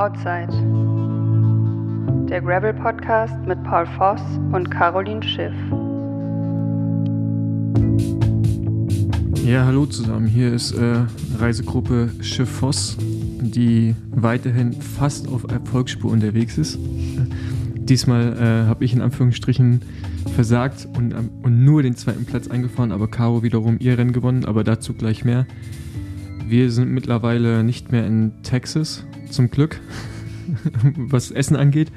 Outside. Der Gravel Podcast mit Paul Voss und Caroline Schiff. Ja, hallo zusammen. Hier ist äh, Reisegruppe Schiff Voss, die weiterhin fast auf Erfolgsspur unterwegs ist. Diesmal äh, habe ich in Anführungsstrichen versagt und, ähm, und nur den zweiten Platz eingefahren, aber Caro wiederum ihr Rennen gewonnen, aber dazu gleich mehr. Wir sind mittlerweile nicht mehr in Texas, zum Glück, was Essen angeht.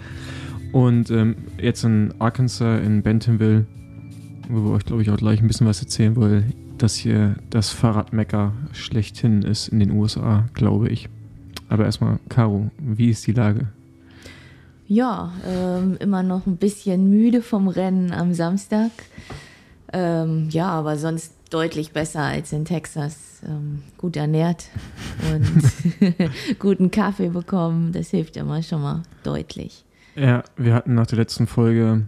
Und ähm, jetzt in Arkansas, in Bentonville, wo wir euch, glaube ich, auch gleich ein bisschen was erzählen wollen, dass hier das Fahrradmecker schlechthin ist in den USA, glaube ich. Aber erstmal, Caro, wie ist die Lage? Ja, ähm, immer noch ein bisschen müde vom Rennen am Samstag. Ähm, ja, aber sonst deutlich besser als in Texas. Ähm, gut ernährt und guten Kaffee bekommen. Das hilft immer schon mal deutlich. Ja, wir hatten nach der letzten Folge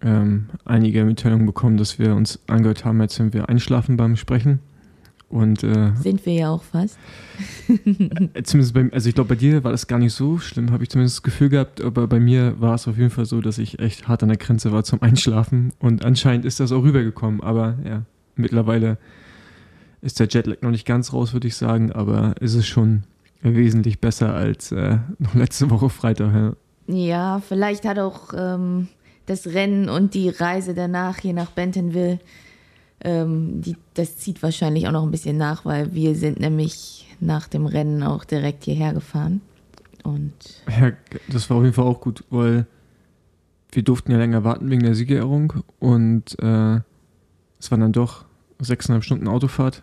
ähm, einige Mitteilungen bekommen, dass wir uns angehört haben, als wenn wir einschlafen beim Sprechen. Und, äh, Sind wir ja auch fast. zumindest bei, also ich glaube, bei dir war das gar nicht so schlimm, habe ich zumindest das Gefühl gehabt, aber bei mir war es auf jeden Fall so, dass ich echt hart an der Grenze war zum Einschlafen und anscheinend ist das auch rübergekommen, aber ja, mittlerweile ist der Jetlag noch nicht ganz raus, würde ich sagen, aber ist es schon wesentlich besser als äh, noch letzte Woche Freitag. Ja, ja vielleicht hat auch ähm, das Rennen und die Reise danach hier nach Bentonville, ähm, die, das zieht wahrscheinlich auch noch ein bisschen nach, weil wir sind nämlich nach dem Rennen auch direkt hierher gefahren. Und ja, das war auf jeden Fall auch gut, weil wir durften ja länger warten wegen der Siegerehrung und äh, es waren dann doch sechseinhalb Stunden Autofahrt.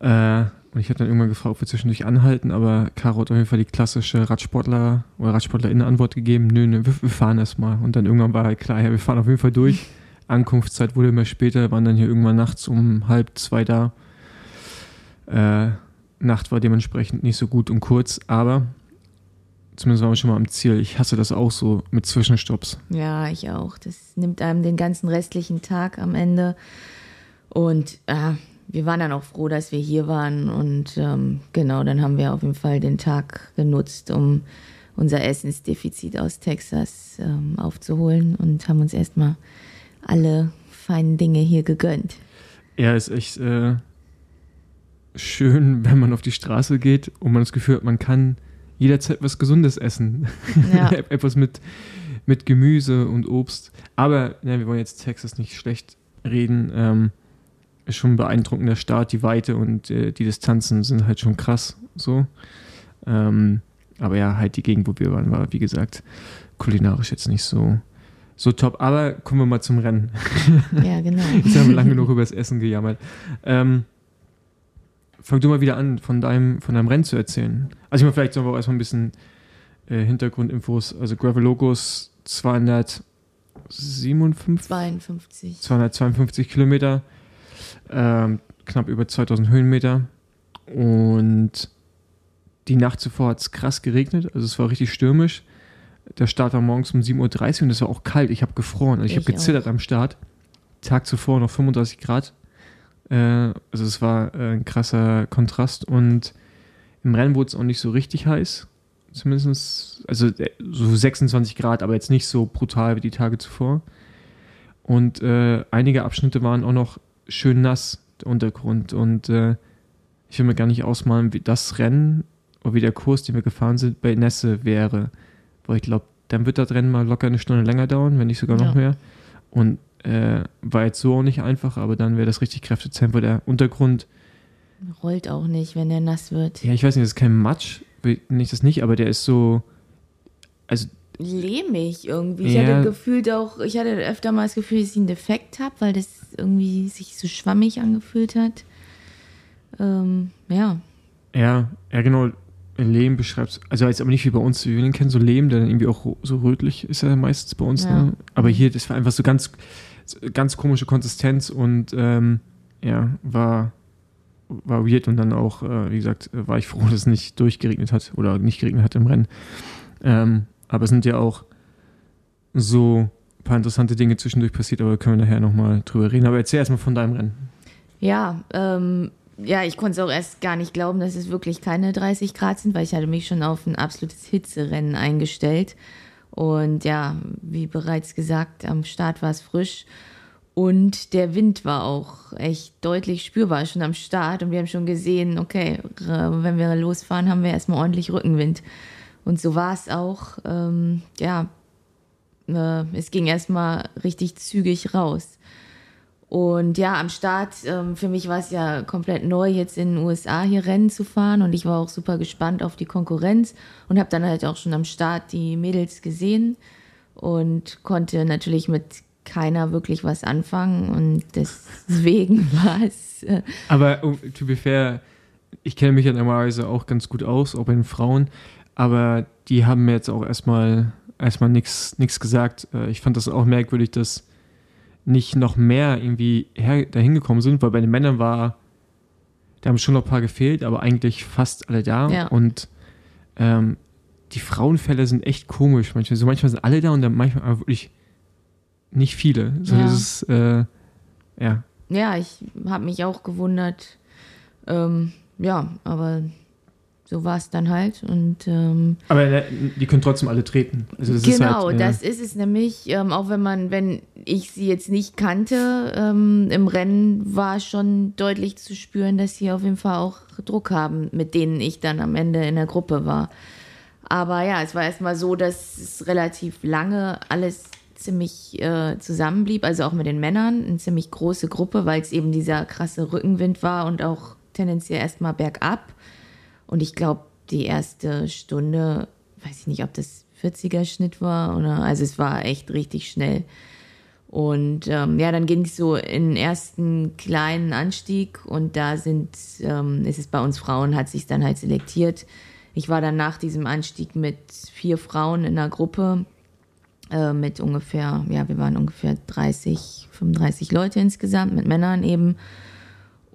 Äh, und ich habe dann irgendwann gefragt, ob wir zwischendurch anhalten, aber Caro hat auf jeden Fall die klassische Radsportler oder RadsportlerInnen-Antwort gegeben: Nö, nö, wir, wir fahren erstmal. Und dann irgendwann war halt klar, ja, wir fahren auf jeden Fall durch. Ankunftszeit wurde immer später, waren dann hier irgendwann nachts um halb zwei da. Äh, Nacht war dementsprechend nicht so gut und kurz, aber zumindest waren wir schon mal am Ziel. Ich hasse das auch so mit Zwischenstopps. ja, ich auch. Das nimmt einem den ganzen restlichen Tag am Ende. Und äh, wir waren dann auch froh, dass wir hier waren. Und ähm, genau, dann haben wir auf jeden Fall den Tag genutzt, um unser Essensdefizit aus Texas ähm, aufzuholen und haben uns erstmal alle feinen Dinge hier gegönnt. Ja, ist echt äh, schön, wenn man auf die Straße geht und man das Gefühl hat, man kann jederzeit was Gesundes essen. Ja. Etwas mit, mit Gemüse und Obst. Aber ja, wir wollen jetzt Texas nicht schlecht reden. Ähm, ist schon ein beeindruckender Start. Die Weite und äh, die Distanzen sind halt schon krass. So. Ähm, aber ja, halt die Gegend, wo wir waren, war, wie gesagt, kulinarisch jetzt nicht so, so top. Aber kommen wir mal zum Rennen. Ja, genau. Jetzt haben wir lang genug über das Essen gejammert. Ähm, fang du mal wieder an, von deinem, von deinem Rennen zu erzählen. Also ich meine, vielleicht sollen wir auch erstmal ein bisschen äh, Hintergrundinfos. Also Gravel Logos 257, 52. 252 Kilometer, ähm, knapp über 2000 Höhenmeter. Und die Nacht zuvor hat es krass geregnet, also es war richtig stürmisch. Der Start war morgens um 7.30 Uhr und es war auch kalt. Ich habe gefroren, also ich, Ich habe gezittert auch. am Start. Tag zuvor noch 35 Grad. Äh, also es war äh, ein krasser Kontrast und im Rennen wurde es auch nicht so richtig heiß. Zumindest, also äh, so 26 Grad, aber jetzt nicht so brutal wie die Tage zuvor. Und äh, einige Abschnitte waren auch noch schön nass, der Untergrund. Und äh, ich will mir gar nicht ausmalen, wie das Rennen oder wie der Kurs, den wir gefahren sind, bei Nässe wäre. Weil ich glaube, dann wird das Rennen mal locker eine Stunde länger dauern, wenn nicht sogar noch Ja. mehr. Und äh, war jetzt so auch nicht einfach, aber dann wäre das richtig kräftezehrend, weil der Untergrund, Rollt auch nicht, wenn der nass wird. ja, ich weiß nicht, das ist kein Matsch, nicht das nicht, aber der ist so, also Lehmig irgendwie. Ich Ja. hatte gefühlt auch, ich hatte öfter mal das Gefühl, dass ich einen Defekt habe, weil das irgendwie sich so schwammig angefühlt hat. Ähm, ja. Ja, ja genau. Lehm beschreibt also jetzt aber nicht wie bei uns, wie wir den kennen, so Lehm, der dann irgendwie auch so rötlich ist er meistens bei uns. Ja. Ne? Aber hier, das war einfach so ganz, ganz komische Konsistenz und ähm, ja, war, war weird und dann auch, äh, wie gesagt, war ich froh, dass es nicht durchgeregnet hat oder nicht geregnet hat im Rennen. Ähm, aber es sind ja auch so ein paar interessante Dinge zwischendurch passiert, aber können wir nachher nochmal drüber reden. Aber erzähl erstmal von deinem Rennen. Ja, ähm, ja, ich konnte es auch erst gar nicht glauben, dass es wirklich keine 30 Grad sind, weil ich hatte mich schon auf ein absolutes Hitzerennen eingestellt. Und ja, wie bereits gesagt, am Start war es frisch. Und der Wind war auch echt deutlich spürbar schon am Start. Und wir haben schon gesehen, okay, wenn wir losfahren, haben wir erstmal ordentlich Rückenwind. Und so war es auch. Ähm, ja, äh, es ging erstmal richtig zügig raus. Und ja, am Start, ähm, für mich war es ja komplett neu, jetzt in den USA hier Rennen zu fahren. Und ich war auch super gespannt auf die Konkurrenz und habe dann halt auch schon am Start die Mädels gesehen und konnte natürlich mit keiner wirklich was anfangen. Und deswegen war es. Äh Aber um, to be fair, ich kenne mich ja normalerweise auch ganz gut aus, auch bei den Frauen. Aber die haben mir jetzt auch erstmal erstmal nichts gesagt. Äh, ich fand das auch merkwürdig, dass nicht noch mehr irgendwie her, dahin gekommen sind, weil bei den Männern war, da haben schon noch ein paar gefehlt, aber eigentlich fast alle da. Ja. Und ähm, die Frauenfälle sind echt komisch manchmal. So manchmal sind alle da und dann manchmal aber wirklich nicht viele. So Ja. ist, äh, ja. ja, ich habe mich auch gewundert. Ähm, ja, aber so war es dann halt. Und ähm, Aber die können trotzdem alle treten. Also das ist genau, halt, äh, das ist es nämlich. Ähm, auch wenn man, wenn ich sie jetzt nicht kannte, ähm, im Rennen war schon deutlich zu spüren, dass sie auf jeden Fall auch Druck haben, mit denen ich dann am Ende in der Gruppe war. Aber ja, es war erstmal so, dass es relativ lange alles ziemlich äh, zusammenblieb, also auch mit den Männern, eine ziemlich große Gruppe, weil es eben dieser krasse Rückenwind war und auch tendenziell erstmal bergab. Und ich glaube, die erste Stunde, weiß ich nicht, ob das 40er Schnitt war oder, also es war echt richtig schnell. Und ähm, ja, dann ging es so in den ersten kleinen Anstieg und da sind, ähm, ist es bei uns Frauen, hat sich dann halt selektiert. Ich war dann nach diesem Anstieg mit vier Frauen in einer Gruppe äh, mit ungefähr, ja, wir waren ungefähr 30, 35 Leute insgesamt, mit Männern eben.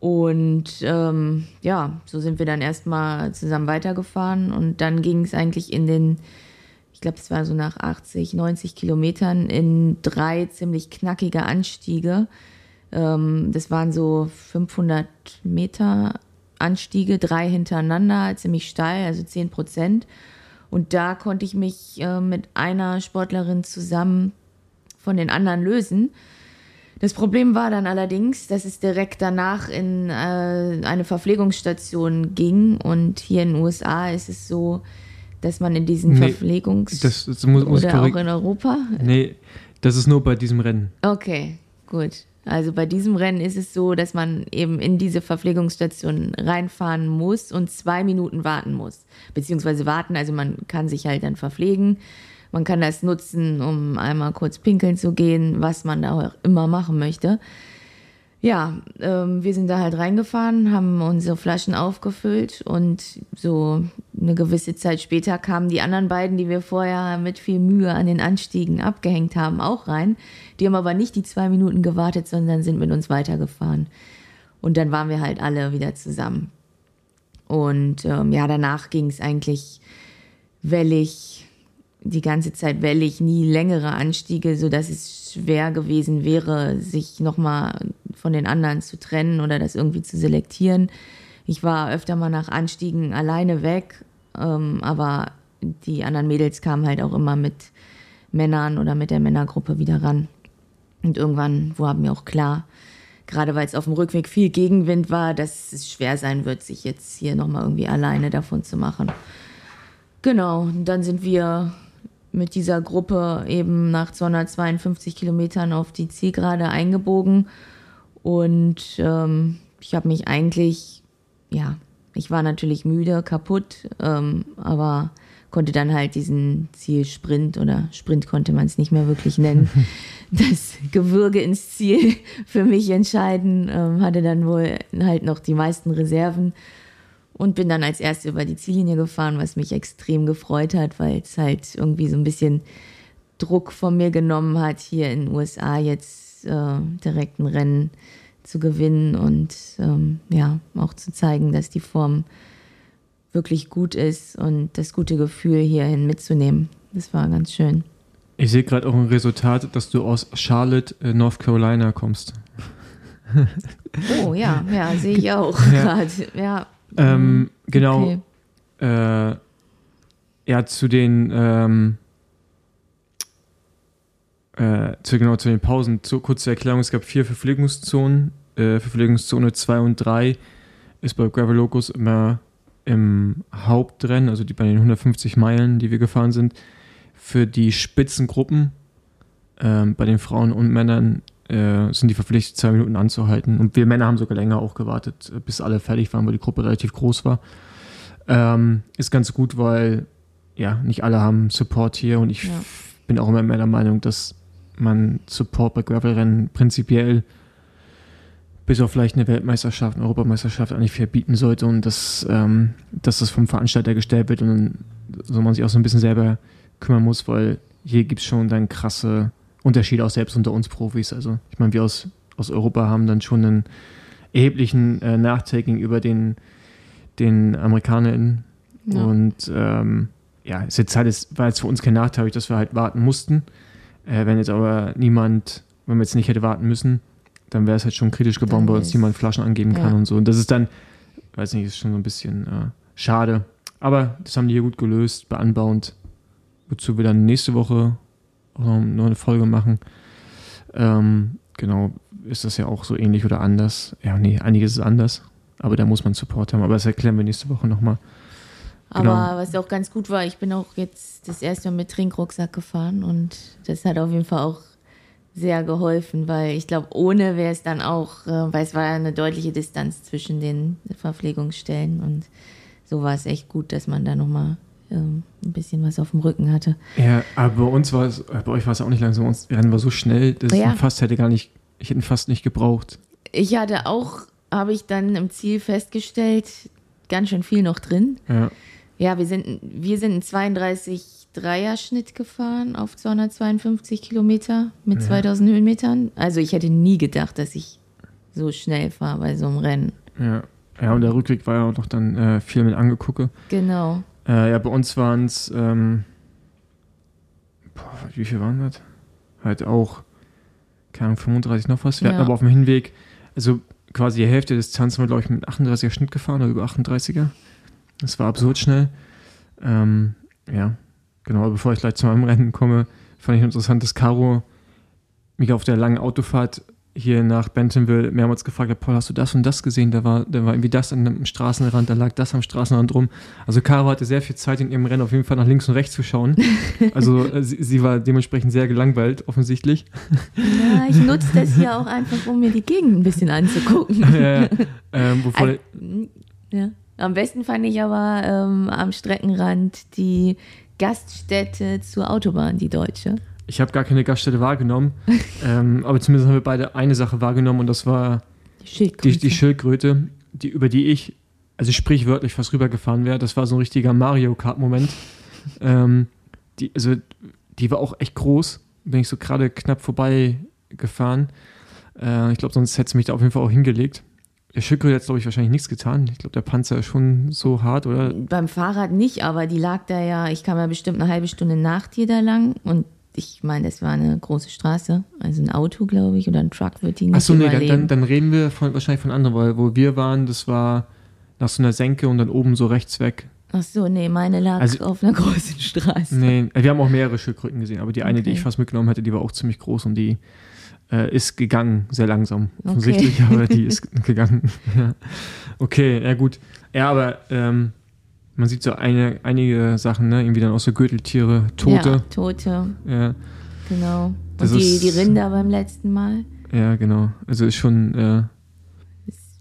Und ähm, ja, so sind wir dann erstmal zusammen weitergefahren und dann ging es eigentlich in den, ich glaube, es war so nach 80, 90 Kilometern in drei ziemlich knackige Anstiege. Ähm, das waren so 500 Meter Anstiege, drei hintereinander, ziemlich steil, also 10 Prozent. Und da konnte ich mich äh, mit einer Sportlerin zusammen von den anderen lösen. Das Problem war dann allerdings, dass es direkt danach in äh, eine Verpflegungsstation ging. Und hier in den USA ist es so, dass man in diesen Nee, Verpflegungs... das, das muss, muss oder auch in Europa? Nee, das ist nur bei diesem Rennen. Okay, gut. Also bei diesem Rennen ist es so, dass man eben in diese Verpflegungsstation reinfahren muss und zwei Minuten warten muss. Beziehungsweise warten, also man kann sich halt dann verpflegen. Man kann das nutzen, um einmal kurz pinkeln zu gehen, was man da auch immer machen möchte. Ja, ähm, wir sind da halt reingefahren, haben unsere Flaschen aufgefüllt und so eine gewisse Zeit später kamen die anderen beiden, die wir vorher mit viel Mühe an den Anstiegen abgehängt haben, auch rein. Die haben aber nicht die zwei Minuten gewartet, sondern sind mit uns weitergefahren. Und dann waren wir halt alle wieder zusammen. Und ähm, ja, danach ging es eigentlich wellig, die ganze Zeit wellig, nie längere Anstiege, sodass es schwer gewesen wäre, sich nochmal von den anderen zu trennen oder das irgendwie zu selektieren. Ich war öfter mal nach Anstiegen alleine weg, ähm, aber die anderen Mädels kamen halt auch immer mit Männern oder mit der Männergruppe wieder ran. Und irgendwann war mir auch klar, gerade weil es auf dem Rückweg viel Gegenwind war, dass es schwer sein wird, sich jetzt hier nochmal irgendwie alleine davon zu machen. Genau, dann sind wir mit dieser Gruppe eben nach 252 Kilometern auf die Zielgerade eingebogen. Und ähm, ich habe mich eigentlich, ja, ich war natürlich müde, kaputt, ähm, aber konnte dann halt diesen Zielsprint oder Sprint konnte man es nicht mehr wirklich nennen, das Gewürge ins Ziel für mich entscheiden, ähm, hatte dann wohl halt noch die meisten Reserven und bin dann als Erste über die Ziellinie gefahren, was mich extrem gefreut hat, weil es halt irgendwie so ein bisschen Druck von mir genommen hat, hier in den USA jetzt äh, direkt ein Rennen zu gewinnen und ähm, ja, auch zu zeigen, dass die Form wirklich gut ist und das gute Gefühl hierhin mitzunehmen. Das war ganz schön. Ich sehe gerade auch ein Resultat, dass du aus Charlotte, äh, North Carolina kommst. Oh ja, ja, sehe ich auch Ja. gerade. Ja. Ähm, genau. Okay. Äh, ja, zu den ähm, äh, zu, genau, zu den Pausen. Zu, kurze Erklärung, es gab vier Verpflegungszonen. Äh, Verpflegungszone 2 und 3 ist bei Gravel Locus immer im Hauptrennen, also die bei den 150 Meilen, die wir gefahren sind, für die Spitzengruppen ähm, bei den Frauen und Männern äh, sind die verpflichtet, zwei Minuten anzuhalten. Und wir Männer haben sogar länger auch gewartet, äh, bis alle fertig waren, weil die Gruppe relativ groß war. Ähm, ist ganz gut, weil ja, nicht alle haben Support hier und ich Ja. bin auch immer mehr der Meinung, dass man Support bei Gravelrennen prinzipiell bis auf vielleicht eine Weltmeisterschaft, eine Europameisterschaft eigentlich fair bieten sollte und dass, ähm, dass das vom Veranstalter gestellt wird und dann so man sich auch so ein bisschen selber kümmern muss, weil hier gibt es schon dann krasse Unterschiede auch selbst unter uns Profis. Also ich meine, wir aus, aus Europa haben dann schon einen erheblichen äh, Nachteil gegenüber den, den AmerikanerInnen. Ja. Und ähm, ja, ist jetzt halt, es war jetzt für uns kein Nachteil, dass wir halt warten mussten. Äh, wenn jetzt aber niemand, wenn wir jetzt nicht hätte warten müssen, dann wäre es halt schon kritisch geworden, weil uns ist- niemand Flaschen angeben kann Ja. und so. Und das ist dann, weiß nicht, ist schon so ein bisschen äh, schade. Aber das haben die hier gut gelöst, beanbauend. Wozu wir dann nächste Woche noch, noch eine Folge machen. Ähm, genau, ist das ja auch so ähnlich oder anders. Ja, nee, einiges ist anders. Aber da muss man Support haben. Aber das erklären wir nächste Woche nochmal. Aber Genau. was auch ganz gut war, ich bin auch jetzt das erste Mal mit Trinkrucksack gefahren und das hat auf jeden Fall auch sehr geholfen, weil ich glaube, ohne wäre es dann auch, äh, weil es war ja eine deutliche Distanz zwischen den Verpflegungsstellen und so war es echt gut, dass man da nochmal ähm, ein bisschen was auf dem Rücken hatte. Ja, aber bei uns war es, äh, bei euch war es auch nicht langsam. Bei uns Rennen war so schnell, dass Ja. ich fast hätte gar nicht, ich hätte ihn fast nicht gebraucht. Ich hatte auch, habe ich dann im Ziel festgestellt, ganz schön viel noch drin. Ja. Ja, wir sind, wir sind einen 32 Dreier-Schnitt gefahren auf 252 Kilometer mit Ja. 2000 Höhenmetern. Also ich hätte nie gedacht, dass ich so schnell fahre bei so einem Rennen. Ja. Ja, und der Rückweg war ja auch noch dann äh, viel mit angegucke. Genau. Äh, ja, bei uns waren es, ähm, wie viel waren das? Halt auch, keine Ahnung, 35 noch was. Wir Ja. hatten aber auf dem Hinweg, also quasi die Hälfte des Distanz sind wir, glaube ich, mit 38er Schnitt gefahren oder über 38er. Das war absurd schnell. Ähm, ja, genau, bevor ich gleich zu meinem Rennen komme, fand ich interessant, dass Caro mich auf der langen Autofahrt hier nach Bentonville mehrmals gefragt hat, Paul, hast du das und das gesehen? Da war, da war irgendwie das an dem Straßenrand, da lag das am Straßenrand rum. Also Caro hatte sehr viel Zeit in ihrem Rennen auf jeden Fall nach links und rechts zu schauen. Also äh, sie, sie war dementsprechend sehr gelangweilt, offensichtlich. Ja, ich nutze das hier auch einfach, um mir die Gegend ein bisschen anzugucken. ja, ähm, wovor, Ein- ja. Am besten fand ich aber ähm, am Streckenrand die Gaststätte zur Autobahn, die deutsche. Ich habe gar keine Gaststätte wahrgenommen, ähm, aber zumindest haben wir beide eine Sache wahrgenommen und das war Die Schildkröte. die, die Schildkröte, die, über die ich, also sprichwörtlich fast rübergefahren wäre. Das war so ein richtiger Mario Kart-Moment. ähm, die, also, die war auch echt groß. Bin ich so gerade knapp vorbei gefahren. Äh, ich glaube, sonst hätte es mich da auf jeden Fall auch hingelegt. Der Schildkröte hat, glaube ich, wahrscheinlich nichts getan. Ich glaube, der Panzer ist schon so hart, oder? Beim Fahrrad nicht, aber die lag da ja, ich kam ja bestimmt eine halbe Stunde nach dir da lang und ich meine, das war eine große Straße, also ein Auto, glaube ich, oder ein Truck wird die nicht Achso, nee, dann, überleben. dann, dann reden wir von, wahrscheinlich von anderen, weil wo wir waren, das war nach so einer Senke und dann oben so rechts weg. Ach so, nee, meine lag Also- auf einer großen Straße. Nee, wir haben auch mehrere Schildkröten gesehen, aber die eine, die Okay. ich fast mitgenommen hätte, die war auch ziemlich groß und die äh, ist gegangen, sehr langsam, offensichtlich, aber die ist gegangen. ja. Okay, ja gut. Ja, aber ähm, man sieht so eine, einige Sachen, ne? Irgendwie dann auch so Gürteltiere, Ja, Tote. Tote, Ja, genau. Das und die, ist- die Rinder beim letzten Mal. ja, genau. Also ist schon, äh,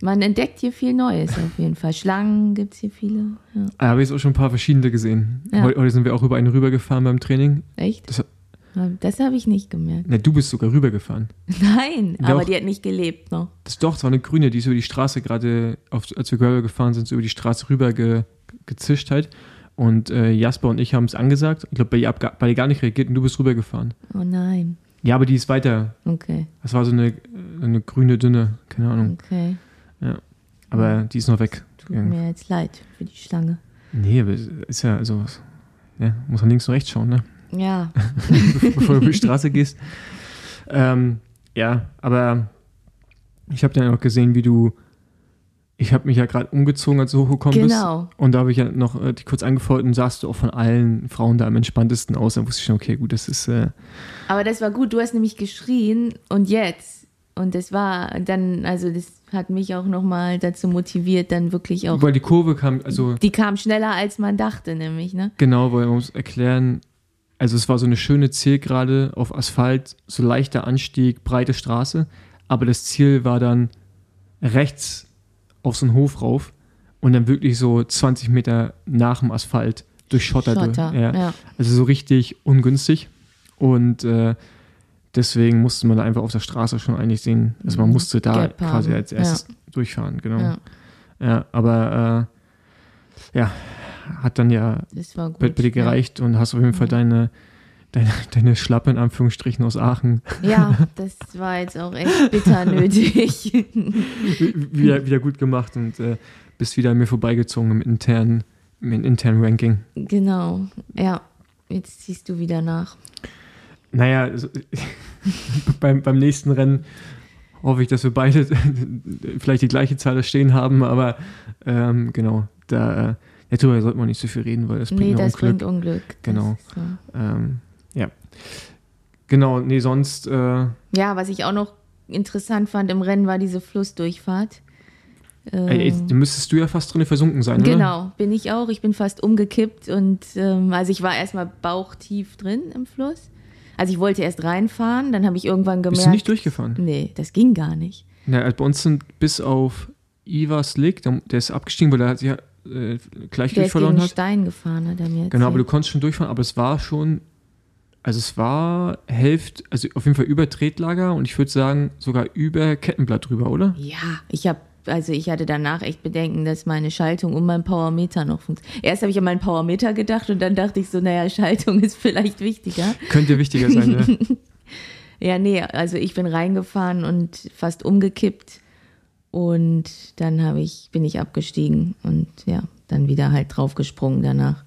Man entdeckt hier viel Neues auf jeden Fall. Schlangen gibt es hier viele. Ja. da habe ich jetzt auch schon ein paar verschiedene gesehen. Ja. Heu- Heute sind wir auch über eine rübergefahren beim Training. Echt? Das- Das, habe ich nicht gemerkt. Na, du bist sogar rübergefahren. Nein, Doch. aber die hat nicht gelebt noch. Das doch, es war eine grüne, die ist über die Straße gerade, auf- als wir Gravel gefahren sind, so über die Straße rüber ge, gezischt halt. Und äh, Jasper und ich haben es angesagt. Ich glaube, bei ihr bei ihr gar nicht reagiert und du bist rübergefahren. Oh nein. Ja, aber die ist weiter. Okay, Das war so eine, eine grüne, dünne, keine Ahnung. okay. Aber die ist noch weg. Tut mir jetzt leid für die Schlange. Nee, aber es ist ja, also, ja, muss man links und rechts schauen, ne? Ja, bevor du über die Straße gehst. Ähm, ja, aber Ich habe dann auch gesehen, wie du. Ich habe mich ja gerade umgezogen, als du hochgekommen Genau. bist. Und da habe ich ja noch äh, kurz angefeuert und sahst du auch von allen Frauen da am entspanntesten aus. Dann wusste ich schon, okay, gut, das ist. Äh, Aber das war gut, du hast nämlich geschrien und jetzt. Und das war dann, also das hat mich auch nochmal dazu motiviert, dann wirklich auch. weil die Kurve kam, also Die kam schneller, als man dachte, nämlich, ne? genau, weil man muss erklären, also es war so eine schöne Zielgerade auf Asphalt, so leichter Anstieg, breite Straße, aber das Ziel war dann rechts auf so einen Hof rauf und dann wirklich so 20 Meter nach dem Asphalt durch Schotter. ja. ja. Also so richtig ungünstig und äh, deswegen musste man da einfach auf der Straße schon eigentlich sehen, also man Mhm. musste da haben, quasi als ja. erstes durchfahren, genau. Ja, Ja, aber äh, ja, hat dann ja bei, dir gereicht und hast auf jeden Fall deine, deine, deine Schlappe in Anführungsstrichen aus Aachen Ja. das war jetzt auch echt bitter nötig. wieder, wieder gut gemacht und äh, bist wieder an mir vorbeigezogen im internen, im internen Ranking. genau, ja. Jetzt ziehst du wieder nach. Naja, also, beim, beim nächsten Rennen hoffe ich, dass wir beide vielleicht die gleiche Zahl da stehen haben, aber ähm, genau, da äh, ja, darüber sollte man nicht so viel reden, weil das bringt nee, das Unglück. bringt Unglück. Genau. so. Ähm, ja. Genau, nee, sonst äh, Ja, was ich auch noch interessant fand im Rennen war diese Flussdurchfahrt. ey, Ähm, da müsstest du ja fast drin versunken sein, oder? Genau, bin ich auch. Ich bin fast umgekippt und ähm, also ich war erstmal bauchtief drin im Fluss. Also ich wollte erst reinfahren, dann habe ich irgendwann gemerkt. Bist du nicht durchgefahren? Nee, das ging gar nicht. Ja, also bei uns sind bis auf Ivar Slick, der, der ist abgestiegen, weil er hat sich ja, äh, Der Gleichgewicht ist gegen verloren einen hat. Stein gefahren, hat er mir Genau, aber du erzählt. konntest schon durchfahren, aber es war schon, also es war Hälfte, also auf jeden Fall über Tretlager und ich würde sagen sogar über Kettenblatt drüber, oder? Ja, ich habe also ich hatte danach echt Bedenken, dass meine Schaltung und mein Powermeter noch funktioniert. Erst habe ich an meinen Powermeter gedacht und dann dachte ich so, naja, Schaltung ist vielleicht wichtiger. Könnte wichtiger sein, ja. Ja, nee, also ich bin reingefahren und fast umgekippt und dann habe ich, bin ich abgestiegen und ja, dann wieder halt draufgesprungen danach.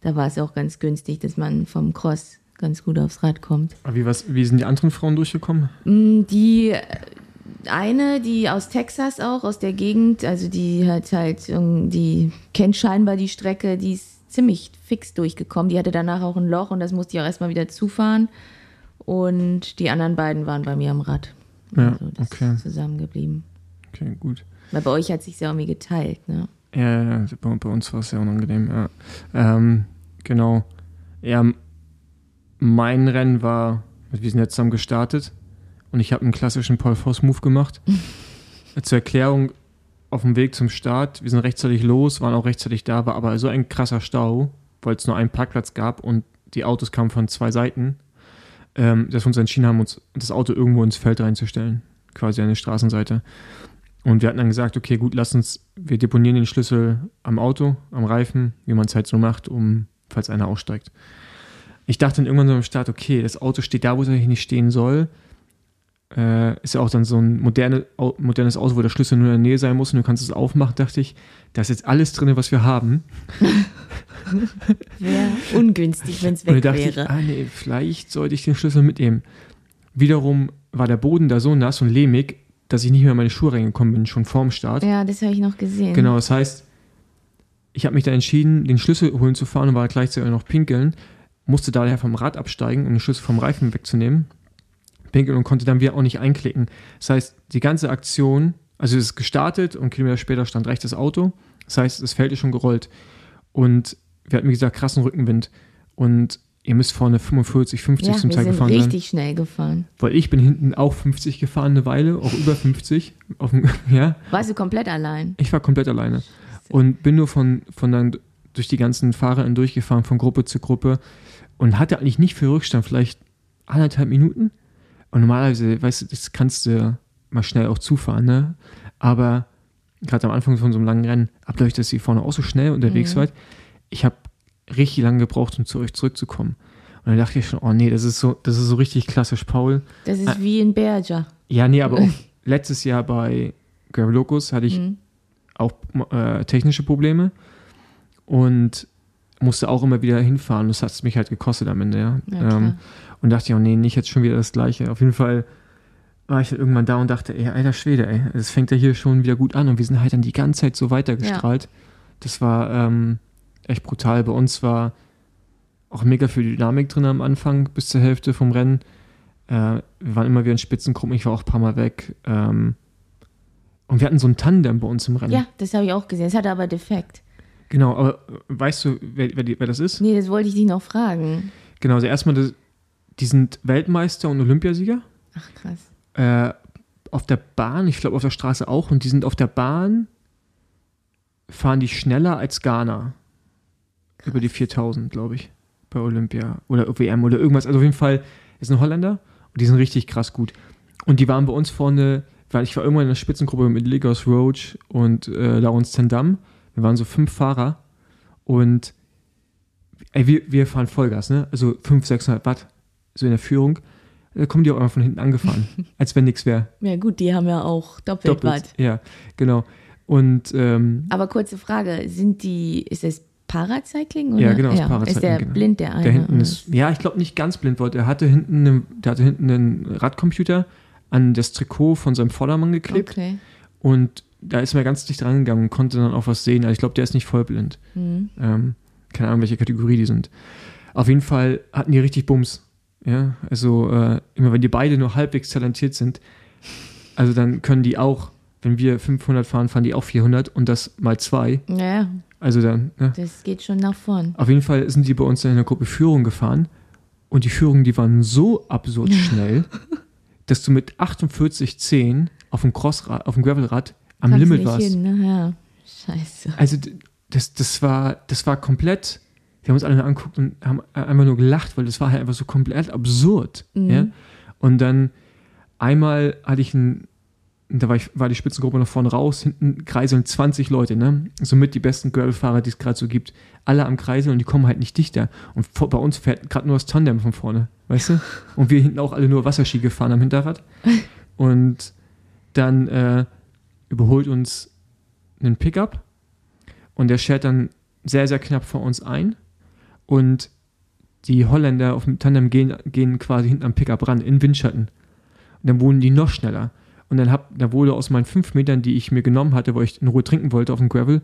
Da war es auch ganz günstig, dass man vom Cross ganz gut aufs Rad kommt. Aber wie, was, wie sind die anderen Frauen durchgekommen? Mm, Die eine, die aus Texas auch, aus der Gegend, also die hat halt, die kennt scheinbar die Strecke, die ist ziemlich fix durchgekommen. Die hatte danach auch ein Loch und das musste ich auch erstmal wieder zufahren. Und die anderen beiden waren bei mir am Rad. Ja, also das okay. ist zusammengeblieben. Okay, gut. Weil bei euch hat sich ja irgendwie geteilt, ne? Ja, ja, bei, bei uns war es sehr unangenehm, ja. Ähm, genau. Ja, mein Rennen war, wir sind jetzt zusammen gestartet und ich habe einen klassischen Paul Voss Move gemacht. Zur Erklärung, auf dem Weg zum Start, wir sind rechtzeitig los, waren auch rechtzeitig da, war aber so ein krasser Stau, weil es nur einen Parkplatz gab und die Autos kamen von zwei Seiten, ähm, dass wir uns entschieden haben, uns das Auto irgendwo ins Feld reinzustellen, quasi an der Straßenseite. Und wir hatten dann gesagt, okay, gut, lass uns, wir deponieren den Schlüssel am Auto, am Reifen, wie man es halt so macht, um, falls einer aussteigt. Ich dachte dann irgendwann so am Start, okay, das Auto steht da, wo es eigentlich nicht stehen soll. Äh, ist ja auch dann so ein moderne, modernes Auto, wo der Schlüssel nur in der Nähe sein muss und du kannst es aufmachen, dachte ich, da ist jetzt alles drin, was wir haben. Wäre ungünstig, wenn es Und weg dachte ich, wäre. ah nee, vielleicht sollte ich den Schlüssel mitnehmen. Wiederum war der Boden da so nass und lehmig, dass ich nicht mehr in meine Schuhe reingekommen bin, schon vorm Start. Ja, das habe ich noch gesehen. Genau, das heißt, ich habe mich dann entschieden, den Schlüssel holen zu fahren und war gleichzeitig noch pinkeln, musste daher vom Rad absteigen, um den Schlüssel vom Reifen wegzunehmen, pinkeln und konnte dann wieder auch nicht einklicken. Das heißt, die ganze Aktion, also es ist gestartet und Kilometer später stand rechts das Auto, das heißt, das Feld ist schon gerollt und wir hatten, wie gesagt, krassen Rückenwind und ihr müsst vorne 45, 50 ja, zum wir Teil sind gefahren sein. richtig schnell gefahren. Weil ich bin hinten auch 50 gefahren eine Weile, auch über 50. Auf ja, Warst du komplett allein? ich war komplett alleine und bin nur von, von dann durch die ganzen FahrerInnen durchgefahren, von Gruppe zu Gruppe und hatte eigentlich nicht viel Rückstand, vielleicht anderthalb Minuten. Und normalerweise, weißt du, das kannst du mal schnell auch zufahren, ne? Aber gerade am Anfang von so einem langen Rennen, aber dadurch, dass ihr vorne auch so schnell unterwegs Mhm. wart, ich habe richtig lange gebraucht, um zu euch zurückzukommen. Und dann dachte ich schon, oh nee, das ist so, das ist so richtig klassisch Paul. Das ist Ah. wie in Berger. Ja, nee, aber auch letztes Jahr bei Gravelocus hatte ich Mhm. auch äh, technische Probleme und musste auch immer wieder hinfahren. Das hat es mich halt gekostet am Ende, ja. Ja, ähm, und dachte ich, oh nee, nicht jetzt schon wieder das Gleiche. Auf jeden Fall war ich dann irgendwann da und dachte, ey, alter Schwede, ey, es fängt ja hier schon wieder gut an und wir sind halt dann die ganze Zeit so weitergestrahlt. Das war ähm, echt brutal. Bei uns war auch mega viel Dynamik drin am Anfang bis zur Hälfte vom Rennen. Äh, wir waren immer wieder in Spitzengruppen, ich war auch ein paar Mal weg. Ähm, und wir hatten so ein Tandem bei uns im Rennen. Ja, das habe ich auch gesehen. Es hatte aber defekt. Genau, aber äh, weißt du, wer, wer, die- wer das ist? Nee, das wollte ich dich noch fragen. Genau, also erstmal, das, die sind Weltmeister und Olympiasieger. Ach, krass. Äh, auf der Bahn, ich glaube auf der Straße auch, und die sind auf der Bahn, fahren die schneller als Ghana. Über die 4000, glaube ich, bei Olympia oder WM oder irgendwas. Also auf jeden Fall ist ein Holländer und die sind richtig krass gut. Und die waren bei uns vorne, weil ich war irgendwann in der Spitzengruppe mit Legos Roach und äh, Laurens Tendam. Wir waren so fünf Fahrer und ey, wir, wir fahren Vollgas, ne? Also 500, 600 Watt, so in der Führung. Da kommen die auch immer von hinten angefahren, als wenn nichts wäre. Ja, gut, die haben ja auch doppelt, Watt. Ja, genau. Und ähm, Aber kurze Frage: Sind die, ist das Paracycling? Oder? Ja, genau, das Paracycling, Ist der genau. blind, der eine? der hinten ist, ja, ich glaube nicht ganz blind war. Der hatte hinten, einen, der hatte hinten einen Radcomputer an das Trikot von seinem Vordermann geklebt Okay. und da ist mir ganz dicht rangegangen und konnte dann auch was sehen. Also ich glaube, der ist nicht vollblind. Hm. Ähm, keine Ahnung, welche Kategorie die sind. Auf jeden Fall hatten die richtig Bums. Ja, also äh, immer wenn die beide nur halbwegs talentiert sind, also dann können die auch, wenn wir 500 fahren, fahren die auch 400 und das mal zwei. Ja, ja, Also dann, ne? das geht schon nach vorn. Auf jeden Fall sind die bei uns in der Gruppe Führung gefahren und die Führungen, die waren so absurd schnell, dass du mit 48,10 auf dem Crossrad, auf dem Gravelrad am Kannst Limit warst. Hin, ne? Ja, scheiße. Also das, das war, das war komplett. Wir haben uns alle nur angeguckt und haben einfach nur gelacht, weil das war halt einfach so komplett absurd. Mhm. Ja? Und dann einmal hatte ich ein, da war, ich, war die Spitzengruppe nach vorne raus, hinten kreiseln 20 Leute, ne? Somit die besten Gravelfahrer, die es gerade so gibt. Alle am Kreiseln und die kommen halt nicht dichter. Und vor, bei uns fährt gerade nur das Tandem von vorne, weißt du? Und wir hinten auch alle nur Wasserski gefahren am Hinterrad. Und dann äh, überholt uns ein Pickup und der schert dann sehr, sehr knapp vor uns ein. Und die Holländer auf dem Tandem gehen, gehen quasi hinten am Pickup ran, in Windschatten. Und dann wurden die noch schneller. Und dann, hab, da wurde aus meinen fünf Metern, die ich mir genommen hatte, wo ich in Ruhe trinken wollte auf dem Gravel,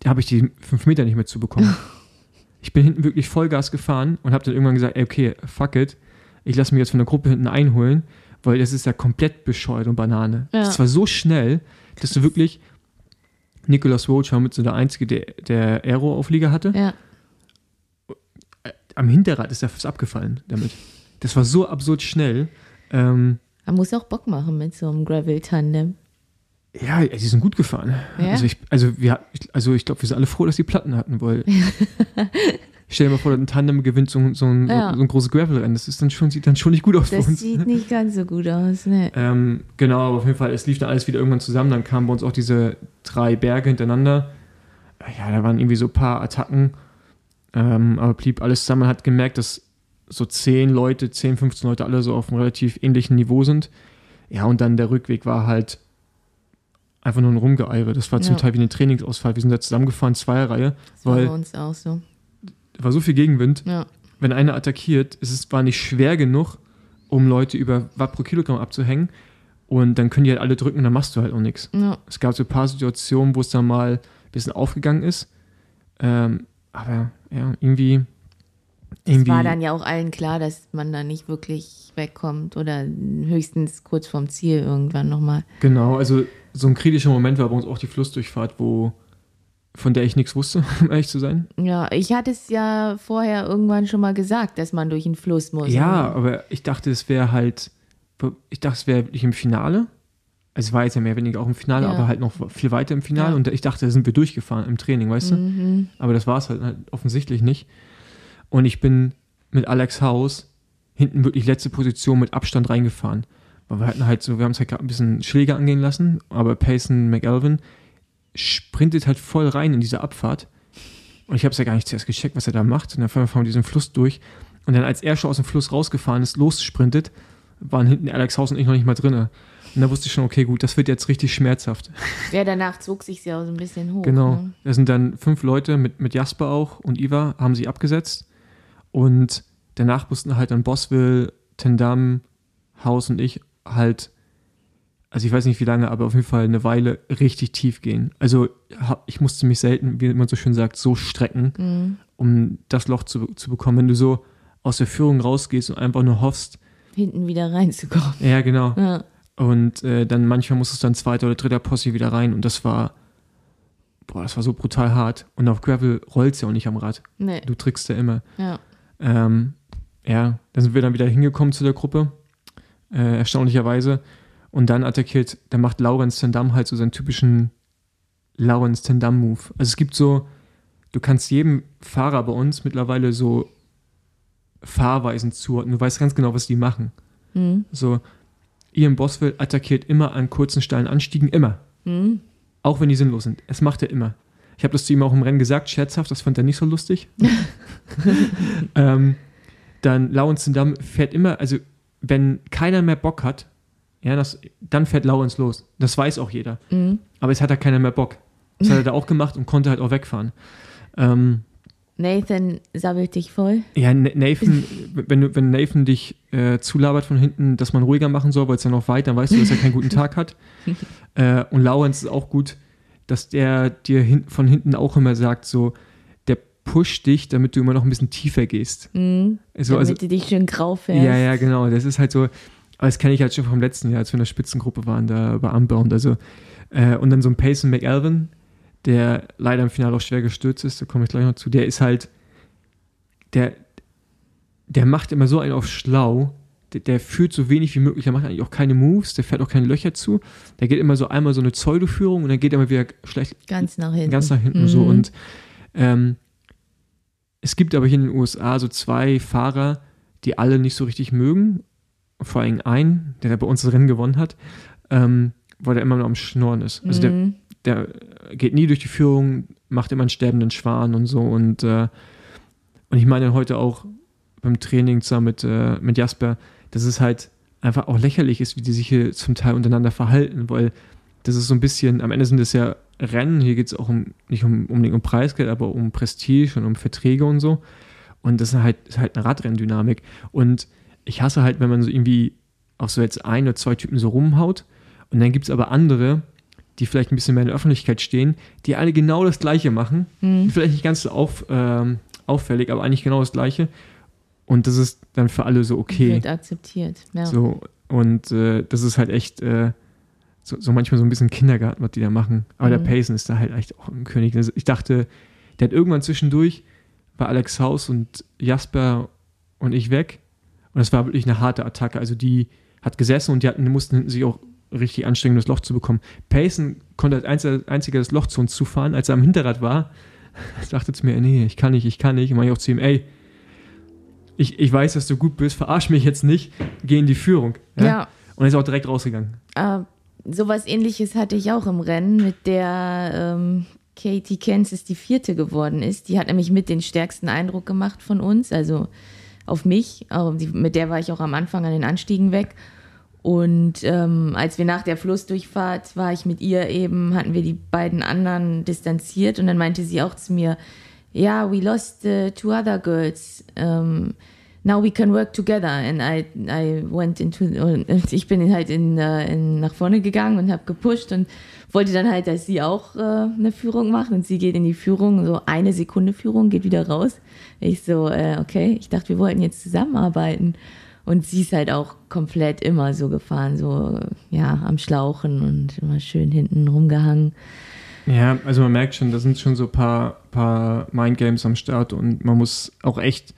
da habe ich die fünf Meter nicht mehr zu bekommen. ich bin hinten wirklich Vollgas gefahren und habe dann irgendwann gesagt, ey, okay, fuck it, ich lasse mich jetzt von der Gruppe hinten einholen, weil das ist ja komplett bescheuert und Banane. Ja. Das war so schnell, dass du wirklich, Nicolas Roach war mit so der Einzige, der, der Aero-Auflieger hatte. Ja, Am Hinterrad ist er fast abgefallen damit. Das war so absurd schnell. Ähm, man muss auch Bock machen mit so einem Gravel-Tandem. ja, die sind gut gefahren. Ja? Also ich, also wir, also ich glaube, wir sind alle froh, dass die Platten hatten, weil stell dir mal vor, ein Tandem gewinnt so, ein- so, ein, Ja. so ein großes Gravel-Rennen. Das ist dann schon, sieht dann schon nicht gut aus für Das uns. sieht nicht ganz so gut aus, ne? Ähm, genau, aber auf jeden Fall, es lief dann alles wieder irgendwann zusammen. Dann kamen bei uns auch diese drei Berge hintereinander. Ja, da waren irgendwie so ein paar Attacken. Ähm, aber blieb alles zusammen. Man hat gemerkt, dass so 10 Leute, 10, 15 Leute alle so auf einem relativ ähnlichen Niveau sind. Ja, und dann der Rückweg war halt einfach nur ein Rumgeeire. Das war zum Ja. Teil wie eine Trainingsausfall. Wir sind da zusammengefahren, Zweierreihe. Das war Weil- bei uns auch so. War so viel Gegenwind. Ja. wenn einer attackiert, ist es war nicht schwer genug, um Leute über Watt pro Kilogramm abzuhängen. Und dann können die halt alle drücken, dann machst du halt auch nichts. ja. Es gab so ein paar Situationen, wo es dann mal ein bisschen aufgegangen ist. Ähm, aber ja, irgendwie. Es war dann ja auch allen klar, dass man da nicht wirklich wegkommt oder höchstens kurz vorm Ziel irgendwann nochmal. genau, also so ein kritischer Moment war bei uns auch die Flussdurchfahrt, wo von der ich nichts wusste, um ehrlich zu sein. Ja, ich hatte es ja vorher irgendwann schon mal gesagt, dass man durch den Fluss muss. Ja, aber ich dachte, es wäre halt, ich dachte, es wäre wirklich im Finale. Also es war jetzt ja mehr oder weniger auch im Finale, Ja. aber halt noch viel weiter im Finale. Ja. Und ich dachte, da sind wir durchgefahren im Training, weißt du? Mhm. Aber das war es halt, halt offensichtlich nicht. Und ich bin mit Alex Haus hinten wirklich letzte Position mit Abstand reingefahren. Weil wir hatten halt so, wir haben es halt gerade ein bisschen Schläge angehen lassen, aber Payson McElvin sprintet halt voll rein in diese Abfahrt. Und ich habe es ja gar nicht zuerst gecheckt, was er da macht. Und dann fahren wir diesen Fluss durch. Und dann, als er schon aus dem Fluss rausgefahren ist, lossprintet, waren hinten Alex Haus und ich noch nicht mal drinne. Und da wusste ich schon, okay, gut, das wird jetzt richtig schmerzhaft. Ja, danach zog sich ja auch so ein bisschen hoch. Genau. Ne? Da sind dann fünf Leute mit, mit Jasper auch und Iva haben sie abgesetzt. Und danach mussten halt dann Boswell, Tendam, Haus und ich halt also ich weiß nicht wie lange, aber auf jeden Fall eine Weile richtig tief gehen. Also ich musste mich selten, wie man so schön sagt, so strecken, Mhm. um das Loch zu, zu bekommen. Wenn du so aus der Führung rausgehst und einfach nur hoffst, Hinten wieder reinzukommen. ja genau, Ja. und äh, dann manchmal musstest du dann zweiter oder dritter Posse wieder rein und das war, boah, das war so brutal hart. Und auf Gravel rollst ja auch nicht am Rad. Nee. Du trickst ja immer. Ja. Ähm, ja, dann sind wir dann wieder hingekommen zu der Gruppe, äh, erstaunlicherweise. Und dann attackiert, dann macht Laurens Tendam halt so seinen typischen Laurens Tendam-Move. Also es gibt so, du kannst jedem Fahrer bei uns mittlerweile so Fahrweisen zuordnen. Du weißt ganz genau, was die machen. Mhm. So, Ian Boswell attackiert immer an kurzen, steilen Anstiegen, immer. Mhm. Auch wenn die sinnlos sind. Es macht er immer. Ich habe das zu ihm auch im Rennen gesagt, scherzhaft, das fand er nicht so lustig. ähm, dann Lawrence Damm fährt immer, also wenn keiner mehr Bock hat, ja, das, dann fährt Lawrence los. Das weiß auch jeder. Mhm. Aber es hat halt keiner mehr Bock. Das hat er da auch gemacht und konnte halt auch wegfahren. Ähm, Nathan sabbelt dich voll. ja, Na- Nathan, wenn, du, wenn Nathan dich äh, zulabert von hinten, dass man ruhiger machen soll, weil es ja noch weit, dann weißt du, dass er keinen guten Tag hat. Äh, und Lawrence ist auch gut, dass der dir hin, von hinten auch immer sagt, so, der pusht dich, damit du immer noch ein bisschen tiefer gehst. Mhm. Also, Damit also, du dich schön grau fährst. ja, ja, genau. Das ist halt so, aber das kenne ich halt schon vom letzten Jahr, als wir in der Spitzengruppe waren, da bei Unbound. Also, äh, und dann so ein Payson McAlvin, der leider im Finale auch schwer gestürzt ist, da komme ich gleich noch zu, der ist halt, der, der macht immer so einen auf schlau, der, der führt so wenig wie möglich, der macht eigentlich auch keine Moves, der fährt auch keine Löcher zu, der geht immer so einmal so eine Pseudo-Führung und dann geht er mal wieder schlecht Ganz nach hinten. ganz nach hinten Mhm. so. Und ähm, es gibt aber hier in den USA so zwei Fahrer, die alle nicht so richtig mögen. Vor allem einen, der da bei uns das Rennen gewonnen hat, ähm, weil der immer nur am Schnorren ist. Also der, Mhm. der geht nie durch die Führung, macht immer einen sterbenden Schwan und so. Und, äh, und ich meine heute auch beim Training zusammen mit, äh, mit Jasper, dass es halt einfach auch lächerlich ist, wie die sich hier zum Teil untereinander verhalten, weil das ist so ein bisschen, am Ende sind es ja Rennen, hier geht es auch um, nicht um, unbedingt um Preisgeld, aber um Prestige und um Verträge und so. Und das ist halt, ist halt eine Radrenndynamik. Und ich hasse halt, wenn man so irgendwie auf so jetzt ein oder zwei Typen so rumhaut. Und dann gibt es aber andere, die vielleicht ein bisschen mehr in der Öffentlichkeit stehen, die alle genau das Gleiche machen. Mhm. Vielleicht nicht ganz so auf, ähm, auffällig, aber eigentlich genau das Gleiche. Und das ist dann für alle so okay. Wird akzeptiert. Ja. So, und äh, das ist halt echt äh, so, so manchmal so ein bisschen Kindergarten, was die da machen. Aber der Mhm. Payson ist da halt echt auch ein König. Also ich dachte, der hat irgendwann zwischendurch bei Alex Haus und Jasper und ich weg. Und das war wirklich eine harte Attacke. Also die hat gesessen und die, hatten, die mussten hinten sich auch richtig anstrengen, das Loch zu bekommen. Payson konnte als einziger, das Loch zu uns zufahren. Als er am Hinterrad war, sagte zu mir, nee, ich kann nicht, ich kann nicht. Und meine ich auch zu ihm, ey, ich, ich weiß, dass du gut bist, verarsch mich jetzt nicht, geh in die Führung. ja. Und er ist auch direkt rausgegangen. Äh, sowas ähnliches hatte ich auch im Rennen, mit der ähm, Katie Kansas die vierte geworden ist. Die hat nämlich mit den stärksten Eindruck gemacht von uns, also auf mich. Mit der war ich auch am Anfang an den Anstiegen weg. Und ähm, als wir nach der Flussdurchfahrt war ich mit ihr eben, hatten wir die beiden anderen distanziert und dann meinte sie auch zu mir, ja, we lost uh, two other girls. Um, now we can work together. And I, I went into, und ich bin halt in, äh, in, nach vorne gegangen und habe gepusht und wollte dann halt, dass sie auch äh, eine Führung macht und sie geht in die Führung, so eine Sekunde Führung, geht wieder raus. Ich so, äh, okay, ich dachte, wir wollten jetzt zusammenarbeiten. Und sie ist halt auch komplett immer so gefahren, so, ja, am Schlauchen und immer schön hinten rumgehangen. Ja, also man merkt schon, da sind schon so ein paar, paar Mindgames am Start und man muss auch echt,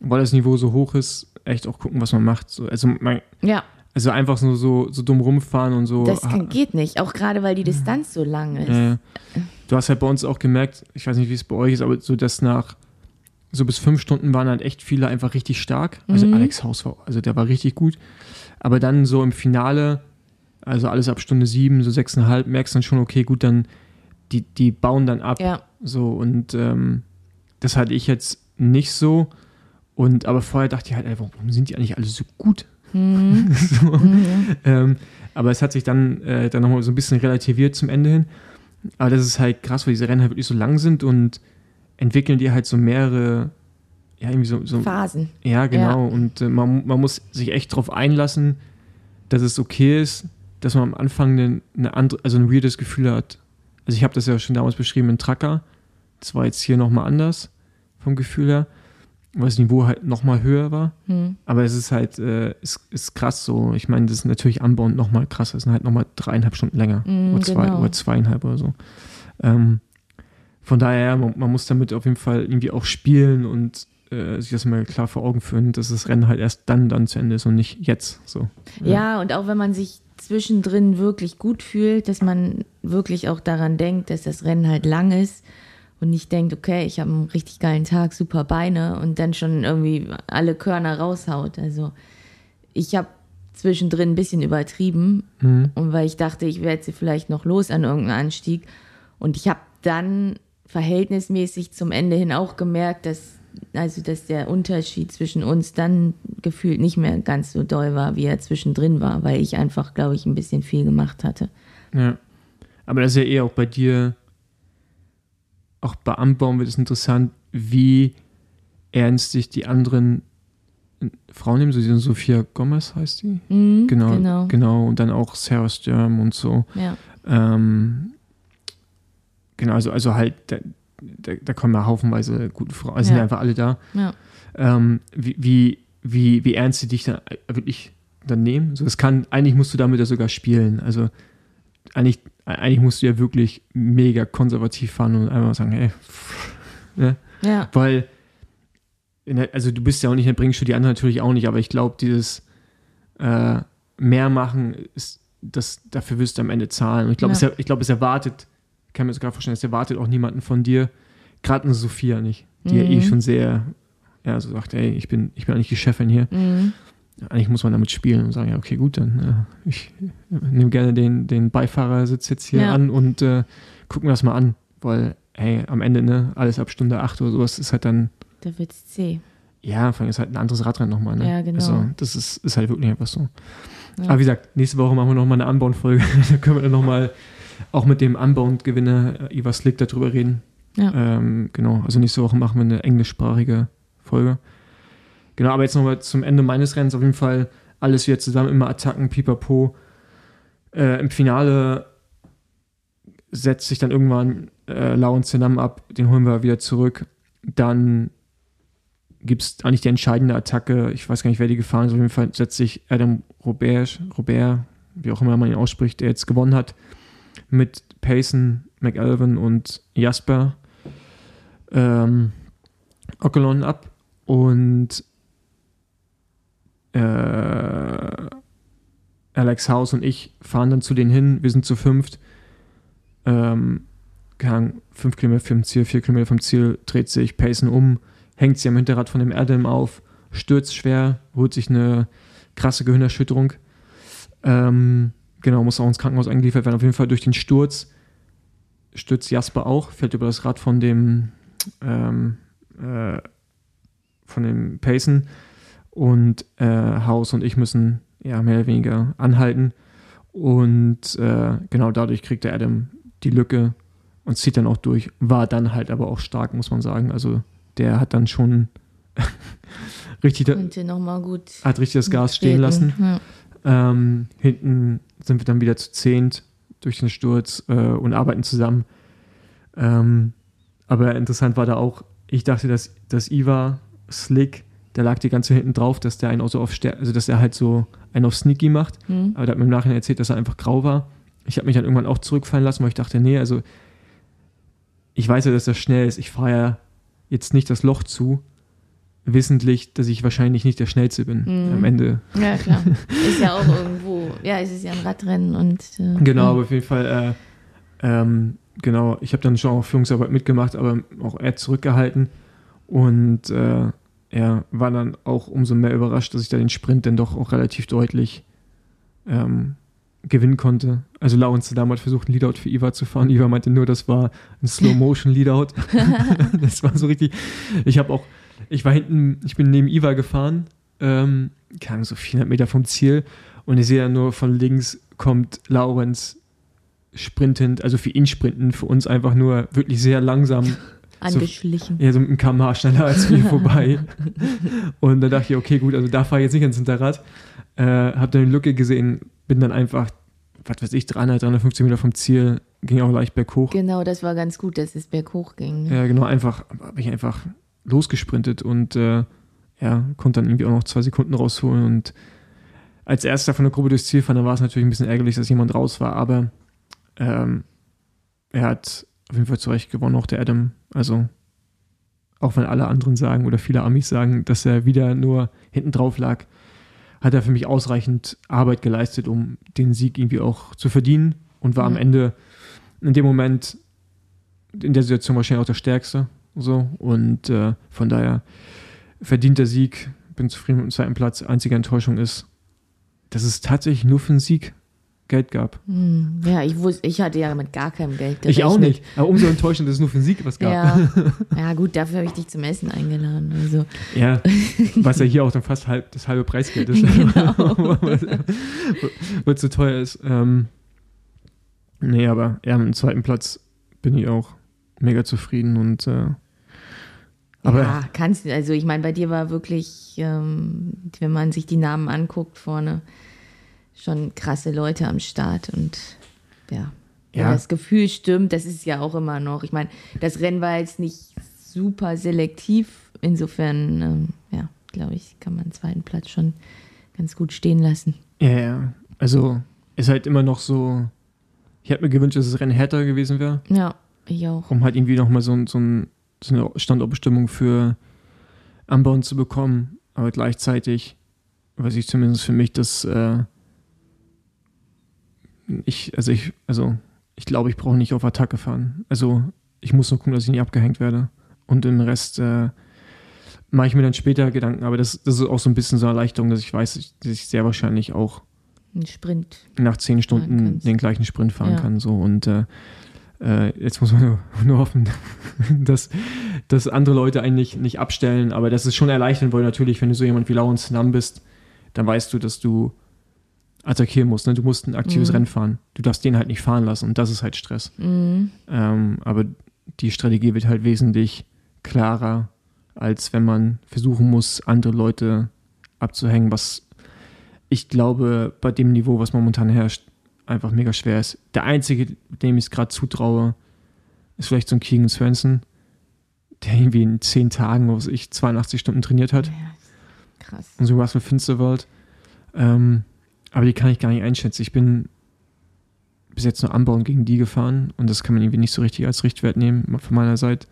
weil das Niveau so hoch ist, echt auch gucken, was man macht. So, also, man, Ja, also einfach nur so, so dumm rumfahren und so. das kann, geht nicht, auch gerade weil die Distanz so lang ist. Äh, du hast halt bei uns auch gemerkt, ich weiß nicht, wie es bei euch ist, aber so, dass nach so bis fünf Stunden waren halt echt viele einfach richtig stark. Also Mhm. Alex Haus war, also der war richtig gut. Aber dann so im Finale, also alles ab Stunde sieben, so sechseinhalb, merkst du dann schon, okay, gut, dann die, die bauen dann ab. Ja, So, und ähm, das hatte ich jetzt nicht so. Und aber vorher dachte ich halt, ey, warum sind die eigentlich alle so gut? Mhm. so. ähm, aber es hat sich dann, äh, dann nochmal so ein bisschen relativiert zum Ende hin. Aber das ist halt krass, weil diese Rennen halt wirklich so lang sind und entwickeln die halt so mehrere, ja, irgendwie so, so Phasen. ja, genau. Und äh, man, man muss sich echt darauf einlassen, dass es okay ist, dass dass man am Anfang eine, eine andere, also ein weirdes Gefühl hat. Also ich habe das ja schon damals beschrieben in Tracker. Das war jetzt hier nochmal anders vom Gefühl her, weil das Niveau halt nochmal höher war. Hm. Aber es ist halt, äh, ist, ist krass so. Ich meine, das ist natürlich anbauend nochmal krass. Das sind halt nochmal dreieinhalb Stunden länger. Mm, oder, zwei, genau. oder zweieinhalb oder so. Ähm, von daher, man, man muss damit auf jeden Fall irgendwie auch spielen und äh, sich das mal klar vor Augen führen, dass das Rennen halt erst dann dann zu Ende ist und nicht jetzt. So. Ja, und auch wenn man sich zwischendrin wirklich gut fühlt, dass man wirklich auch daran denkt, dass das Rennen halt lang ist und nicht denkt, okay, ich habe einen richtig geilen Tag, super Beine und dann schon irgendwie alle Körner raushaut. Also ich habe zwischendrin ein bisschen übertrieben Mhm. und weil ich dachte, ich werde sie vielleicht noch los an irgendeinem Anstieg und ich habe dann verhältnismäßig zum Ende hin auch gemerkt, dass also dass der Unterschied zwischen uns dann gefühlt nicht mehr ganz so doll war, wie er zwischendrin war, weil ich einfach, glaube ich, ein bisschen viel gemacht hatte. Ja. Aber das ist ja eher auch bei dir, auch bei Anbauen wird es interessant, wie ernst sich die anderen Frauen nehmen, so diese Sophia Gomez heißt die. Mhm, Genau, genau. genau. Und dann auch Sarah Sturm und so. Ja. Ähm, genau, also, also halt, da, da, da kommen ja haufenweise gute Frauen, also sind Ja. ja einfach alle da. Ja. Ähm, wie, wie, wie, wie ernst sie dich dann wirklich dann nehmen. So, das kann, eigentlich musst du damit ja sogar spielen. Also eigentlich, eigentlich musst du ja wirklich mega konservativ fahren und einfach sagen, hey, pff, ne? Ja. Weil, der, also du bist ja auch nicht in der Bringschule, die anderen natürlich auch nicht, aber ich glaube, dieses äh, mehr machen, ist, das, dafür wirst du am Ende zahlen. Und ich glaube, Ja. es, ich glaube, es erwartet, ich kann mir sogar vorstellen, es erwartet auch niemanden von dir, gerade eine Sophia nicht, die ja eh Mhm. schon sehr, ja, so sagt, ey, ich bin, ich bin eigentlich die Chefin hier. Mhm. Eigentlich muss man damit spielen und sagen, ja, okay, gut, dann äh, ich nehme gerne den, den Beifahrersitz jetzt hier Ja. an und äh, gucken wir das mal an. Weil, hey, am Ende, ne, alles ab Stunde 8 oder sowas ist halt dann, Da wird's zäh. ja, vor allem ist halt ein anderes Radrennen nochmal, ne? Ja, genau. Also, das ist, ist halt wirklich einfach so. Ja. Aber wie gesagt, nächste Woche machen wir nochmal eine Unbound-Folge. da können wir dann nochmal auch mit dem Unbound-Gewinner äh, Ivar Slick darüber reden. Ja. Ähm, genau, also nächste Woche machen wir eine englischsprachige Folge. Genau, aber jetzt nochmal zum Ende meines Rennens auf jeden Fall alles wieder zusammen, immer Attacken, pipapo. Äh, Im Finale setzt sich dann irgendwann äh, Lau und Zenam ab, den holen wir wieder zurück. Dann gibt es eigentlich die entscheidende Attacke, ich weiß gar nicht, wer die gefahren ist, auf jeden Fall setzt sich Adam Robert, Robert, wie auch immer man ihn ausspricht, der jetzt gewonnen hat, mit Payson, McAlvin und Jasper ähm, Ockelon ab und äh, Alex House und ich fahren dann zu denen hin. Wir sind zu fünft. Ähm, Ahnung, fünf Kilometer vom Ziel, vier Kilometer vom Ziel, dreht sich Payson um, hängt sie am Hinterrad von dem Adam auf, stürzt schwer, holt sich eine krasse Gehirnerschütterung. Ähm, genau, muss auch ins Krankenhaus eingeliefert werden. Auf jeden Fall durch den Sturz stürzt Jasper auch, fällt über das Rad von dem ähm, äh, von dem Payson und äh, Haus und ich müssen ja mehr oder weniger anhalten und äh, genau dadurch kriegt der Adam die Lücke und zieht dann auch durch. War dann halt aber auch stark, muss man sagen. Also der hat dann schon richtig, hat richtig das Gas stehen lassen. Ja. Ähm, hinten sind wir dann wieder zu zehnt durch den Sturz äh, und arbeiten zusammen. Ähm, aber interessant war da auch, ich dachte, dass, dass Iva Slick, der lag die ganze hinten drauf, dass der einen auch so auf Ster also dass er halt so einen auf Sneaky macht. Hm. Aber der hat mir im Nachhinein erzählt, dass er einfach grau war. Ich habe mich dann irgendwann auch zurückfallen lassen, weil ich dachte, nee, also ich weiß ja, dass das schnell ist. Ich fahre ja jetzt nicht das Loch zu, wissentlich, dass ich wahrscheinlich nicht der Schnellste bin Mhm. am Ende. ja, klar. Ist ja auch irgendwo. Ja, es ist ja ein Radrennen und. Äh, Genau, aber auf jeden Fall, äh, ähm, genau, ich habe dann schon auch Führungsarbeit mitgemacht, aber auch eher zurückgehalten und äh, ja, war dann auch umso mehr überrascht, dass ich da den Sprint dann doch auch relativ deutlich ähm, gewinnen konnte. Also Laurens Damm hat versucht, ein Leadout für Iva zu fahren. Iva meinte nur, das war ein Slow-Motion-Leadout. das war so richtig. Ich habe auch, ich war hinten, ich bin neben Iva gefahren, ähm, Ahnung, so 400 Meter vom Ziel und ich sehe dann nur von links kommt Laurenz sprintend, also für ihn sprinten, für uns einfach nur wirklich sehr langsam, Angeschlichen. ja, so mit einem kmh schneller als wir vorbei. Und dann dachte ich, okay, gut, also da fahre ich jetzt nicht ans Hinterrad. Äh, hab dann die Lücke gesehen, bin dann einfach was weiß ich, 300, 350 Meter vom Ziel, ging auch leicht berghoch. Genau, das war ganz gut, dass es berghoch ging. Ja, genau, einfach, habe ich einfach losgesprintet und äh, ja, konnte dann irgendwie auch noch zwei Sekunden rausholen und als erster von der Gruppe durchs Ziel fahren, dann war es natürlich ein bisschen ärgerlich, dass jemand raus war, aber ähm, er hat auf jeden Fall zu Recht gewonnen, auch der Adam. Also, auch wenn alle anderen sagen oder viele Amis sagen, dass er wieder nur hinten drauf lag, hat er für mich ausreichend Arbeit geleistet, um den Sieg irgendwie auch zu verdienen und war Mhm. am Ende in dem Moment in der Situation wahrscheinlich auch der Stärkste. So und äh, von daher verdient der Sieg. Bin zufrieden mit dem zweiten Platz. Einzige Enttäuschung ist, dass es tatsächlich nur für den Sieg Geld gab. Hm, Ja, ich wusste, ich hatte ja mit gar keinem Geld Ich auch gerechnet. nicht. Aber umso enttäuschend, dass es nur für den Sieg was gab. Ja. ja, gut, dafür habe ich dich zum Essen eingeladen. Also, Ja, was ja hier auch dann fast halb, das halbe Preisgeld ist. Genau. Weil es so teuer ist. Ähm, nee, aber ja, mit dem zweiten Platz bin ich auch mega zufrieden und äh, aber ja, kannst du, also ich meine, bei dir war wirklich, ähm, wenn man sich die Namen anguckt vorne, schon krasse Leute am Start und ja, wenn Ja. das Gefühl stimmt, das ist ja auch immer noch. Ich meine, das Rennen war jetzt nicht super selektiv, insofern, ähm, ja, glaube ich, kann man den zweiten Platz schon ganz gut stehen lassen. ja, ja, also ist halt immer noch so. Ich hätte mir gewünscht, dass das Rennen härter gewesen wäre, Ja, ich auch. um halt irgendwie nochmal so, so, ein, so eine Standortbestimmung für Anbauen zu bekommen. Aber gleichzeitig weiß ich zumindest für mich, dass äh, ich, also ich, also ich glaube, ich brauche nicht auf Attacke fahren. Also ich muss nur gucken, dass ich nicht abgehängt werde. Und im Rest äh, mache ich mir dann später Gedanken. Aber das, das ist auch so ein bisschen so eine Erleichterung, dass ich weiß, dass ich- sehr wahrscheinlich auch Ein Sprint. nach zehn Stunden den gleichen Sprint fahren Ja. kann. So. Und äh, äh, jetzt muss man nur, nur hoffen, dass, dass andere Leute eigentlich nicht abstellen. Aber das ist schon erleichternd, weil natürlich, wenn du so jemand wie Lawrence Nam bist, dann weißt du, dass du attackieren musst. Ne? Du musst ein aktives Mhm. Rennen fahren. Du darfst den halt nicht fahren lassen. Und das ist halt Stress. Mhm. Ähm, aber die Strategie wird halt wesentlich klarer, als wenn man versuchen muss, andere Leute abzuhängen, was ich glaube, bei dem Niveau, was momentan herrscht, einfach mega schwer ist. Der einzige, dem ich es gerade zutraue, ist vielleicht so ein Keegan Svensson, der irgendwie in zehn Tagen, was ich, 82 Stunden trainiert hat. Ja, krass. Und so was mit Finsterwald. Ähm, aber die kann ich gar nicht einschätzen. Ich bin bis jetzt nur anbauen gegen die gefahren und das kann man irgendwie nicht so richtig als Richtwert nehmen von meiner Seite.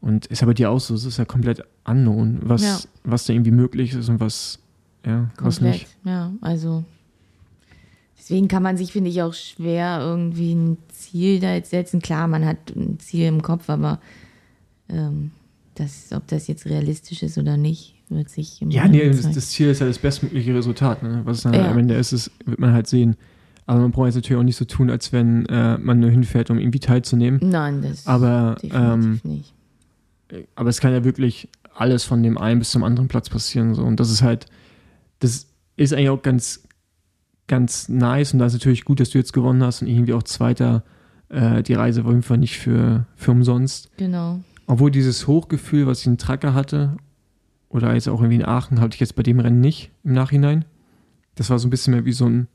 Und ist ja bei dir auch so, es ist ja komplett unknown, was, Ja. was da irgendwie möglich ist und was, ja, was Komplett, nicht. ja, also deswegen kann man sich, finde ich, auch schwer irgendwie ein Ziel da jetzt setzen. Klar, man hat ein Ziel im Kopf, aber ähm, das, ob das jetzt realistisch ist oder nicht, wird sich Ja, nee, das, Ziel ist ja das bestmögliche Resultat. Ne? Was es dann Ja. am Ende ist, ist, wird man halt sehen. Aber man braucht jetzt natürlich auch nicht so tun, als wenn äh, man nur hinfährt, um irgendwie teilzunehmen. Nein, das Aber, ähm, definitiv nicht. aber es kann ja wirklich alles von dem einen bis zum anderen Platz passieren. So. Und das ist halt, das ist eigentlich auch ganz, ganz nice. Und da ist natürlich gut, dass du jetzt gewonnen hast und irgendwie auch Zweiter. Äh, die Reise war auf jeden Fall nicht für, für umsonst. Genau. Obwohl dieses Hochgefühl, was ich in Tracker hatte, oder jetzt auch irgendwie in Aachen, hatte ich jetzt bei dem Rennen nicht im Nachhinein. Das war so ein bisschen mehr wie so ein,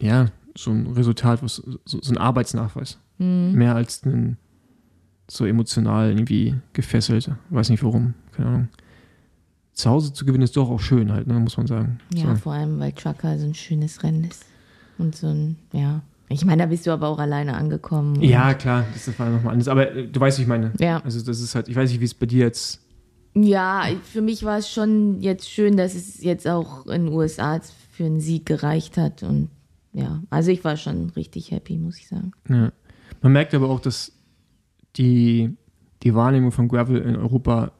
ja, so ein Resultat, was, so, so ein Arbeitsnachweis. Mhm. Mehr als ein so emotional irgendwie gefesselt. Weiß nicht warum, keine Ahnung. Zu Hause zu gewinnen ist doch auch schön halt, ne, muss man sagen. Ja, so. vor allem, weil Trucker so ein schönes Rennen ist. Und so ein, ja. Ich meine, da bist du aber auch alleine angekommen. ja, klar, das war nochmal anders. Aber äh, du weißt, wie ich meine. Ja. Also das ist halt, ich weiß nicht, wie es bei dir jetzt Ja, für mich war es schon jetzt schön, dass es jetzt auch in den USA für einen Sieg gereicht hat. Und ja, also ich war schon richtig happy, muss ich sagen. Ja. Man merkt aber auch, dass die, die Wahrnehmung von Gravel in Europa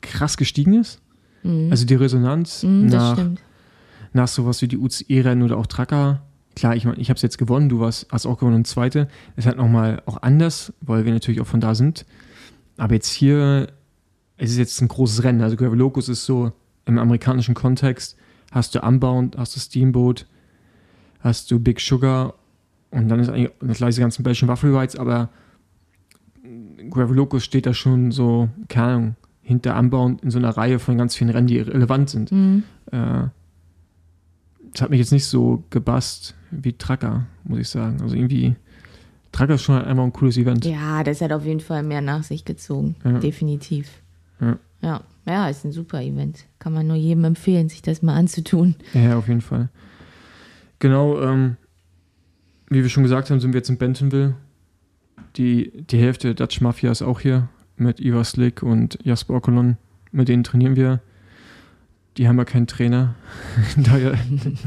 krass gestiegen ist. Also die Resonanz Mhm, nach, nach sowas wie die UCI-Rennen oder auch Tracker. Klar, ich meine, ich habe es jetzt gewonnen, du warst, hast auch gewonnen und zweite. Ist halt nochmal auch anders, weil wir natürlich auch von da sind. Aber jetzt hier, es ist jetzt ein großes Rennen. Also Gravel Locus ist so im amerikanischen Kontext, hast du Unbound, hast du Steamboat, hast du Big Sugar und dann ist eigentlich klar diese ganzen Belgian Waffle Rides, aber Gravel Locus steht da schon so, keine Ahnung, hinter Unbound in so einer Reihe von ganz vielen Rennen, die relevant sind. Mhm. Äh, das hat mich jetzt nicht so gebast wie Tracker, muss ich sagen. Also irgendwie, Tracker ist schon einfach ein cooles Event. Ja, das hat auf jeden Fall mehr nach sich gezogen. Ja. Definitiv. Ja. ja. Ja, ist ein super Event. Kann man nur jedem empfehlen, sich das mal anzutun. Ja, auf jeden Fall. Genau, ähm, wie wir schon gesagt haben, sind wir jetzt in Bentonville. Die, die Hälfte der Dutch Mafia ist auch hier mit Ivar Slick und Jasper Okolon. Mit denen trainieren wir. Die haben ja keinen Trainer. daher,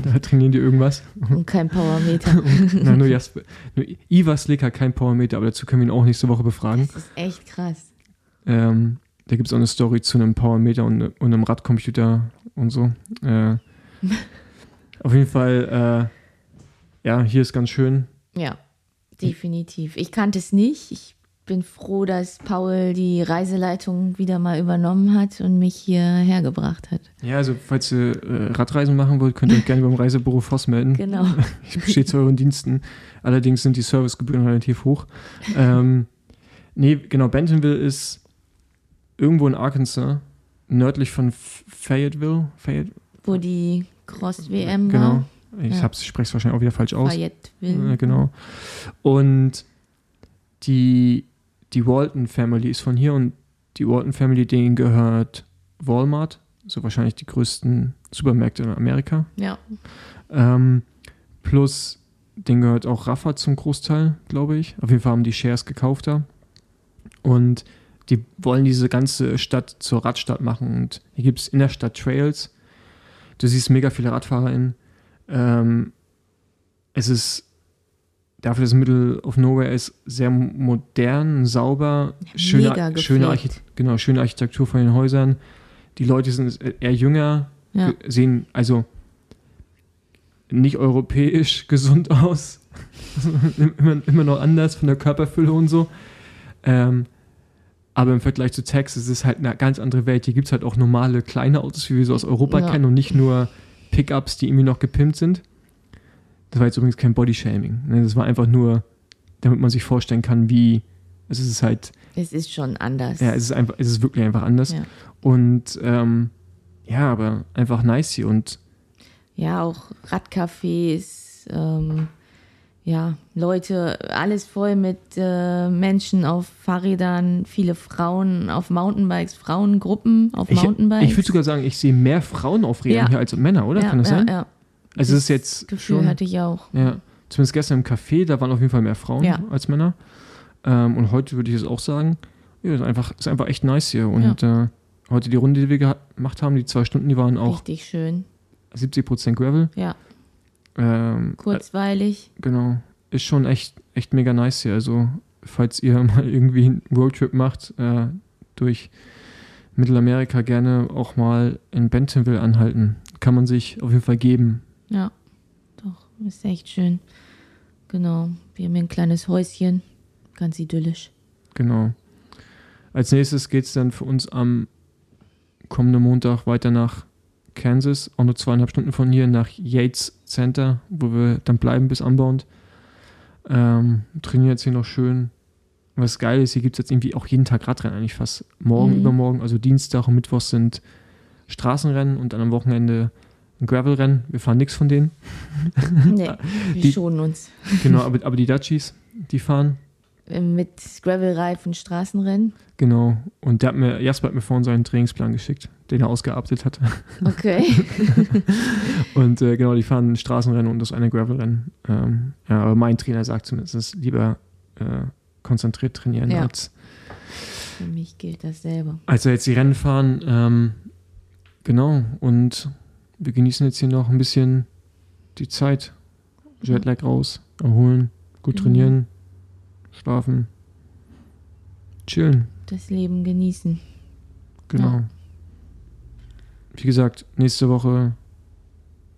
daher trainieren die irgendwas. Und kein Powermeter. Nein, nur Jasper. Nur Ivar Slick hat keinen Powermeter, aber dazu können wir ihn auch nächste Woche befragen. Das ist echt krass. Ähm, da gibt es auch eine Story zu einem Powermeter und, und einem Radcomputer und so. Äh, auf jeden Fall, äh, ja, hier ist ganz schön. Ja, definitiv. Ich kannte es nicht. Ich bin froh, dass Paul die Reiseleitung wieder mal übernommen hat und mich hierher gebracht hat. Ja, also falls ihr äh, Radreisen machen wollt, könnt ihr euch gerne beim Reisebüro Voss melden. Genau. Ich bestehe zu euren Diensten. Allerdings sind die Servicegebühren relativ hoch. ähm, nee, genau, Bentonville ist irgendwo in Arkansas, nördlich von Fayetteville. Fayette, Wo die Cross-WM genau. war. Ich Ja. spreche es wahrscheinlich auch wieder falsch aus. Fayetteville. Äh, genau. Und die, die Walton Family ist von hier und die Walton Family, denen gehört Walmart, so wahrscheinlich die größten Supermärkte in Amerika. Ja. Ähm, plus, denen gehört auch Rafa zum Großteil, glaube ich. Auf jeden Fall haben die Shares gekauft da. Und die wollen diese ganze Stadt zur Radstadt machen. Und hier gibt es in der Stadt Trails. Du siehst mega viele RadfahrerInnen. Ähm, es ist dafür, dass Middle of Nowhere ist, sehr modern, sauber, schöne, schöne, gepflegt. Archit genau, schöne Architektur von den Häusern. Die Leute sind eher jünger, Ja. sehen also nicht europäisch gesund aus. immer, immer noch anders von der Körperfülle und so. Ähm, aber im Vergleich zu Texas ist es halt eine ganz andere Welt. Hier gibt es halt auch normale kleine Autos, wie wir so aus Europa Ja. kennen und nicht nur Pickups, die irgendwie noch gepimpt sind. Das war jetzt übrigens kein Bodyshaming. Ne? Das war einfach nur, damit man sich vorstellen kann, wie es ist halt, Es ist schon anders. ja, es ist einfach, es ist wirklich einfach anders. Ja. Und ähm, ja, aber einfach nice hier und Ja, auch Radcafés, ähm, ja, Leute, alles voll mit äh, Menschen auf Fahrrädern, viele Frauen auf Mountainbikes, Frauengruppen auf ich, Mountainbikes. ich würde sogar sagen, ich sehe mehr Frauen auf Rädern Ja. hier als Männer, oder? ja, Kann das ja, sein? Ja. Also es ist jetzt Gefühl schon, hatte ich auch. ja, zumindest gestern im Café, da waren auf jeden Fall mehr Frauen Ja. als Männer. Ähm, und heute würde ich es auch sagen, ja, ist einfach, ist einfach echt nice hier. Und äh, heute die Runde, die wir gemacht haben, die zwei Stunden, die waren auch Richtig schön. 70% Gravel. Ja, Ähm, kurzweilig. äh, genau. Ist schon echt, echt mega nice hier. Also, falls ihr mal irgendwie einen Roadtrip macht, äh, durch Mittelamerika gerne auch mal in Bentonville anhalten. Kann man sich auf jeden Fall geben. Ja, doch, ist echt schön. Genau, wir haben hier ein kleines Häuschen, ganz idyllisch. Genau. Als nächstes geht es dann für uns am kommenden Montag weiter nach Kansas, auch nur zweieinhalb Stunden von hier, nach Yates Center, wo wir dann bleiben bis Unbound. Ähm, trainieren jetzt hier noch schön. Was geil ist, hier gibt es jetzt irgendwie auch jeden Tag Radrennen eigentlich fast. Morgen, Mhm. übermorgen, also Dienstag und Mittwoch sind Straßenrennen und dann am Wochenende ein Gravelrennen. Wir fahren nichts von denen. Nee, wir Die- schonen uns. Genau, aber, aber die Dutchies, die fahren. Äh, Mit Gravelreifen Straßenrennen. Genau. Und der hat mir, Jasper hat mir vorhin seinen Trainingsplan geschickt, den er ausgearbeitet hat. Okay. Und äh, genau, die fahren Straßenrennen und das eine Gravelrennen. Ähm, ja, aber mein Trainer sagt zumindest, lieber äh, konzentriert trainieren, Ja. als, Für mich gilt dasselbe. als er jetzt die Rennen fahren. Ähm, genau. Und wir genießen jetzt hier noch ein bisschen die Zeit. Jetlag raus, erholen, gut Genau. trainieren, schlafen, chillen. Das Leben genießen. Genau. Ja. Wie gesagt, nächste Woche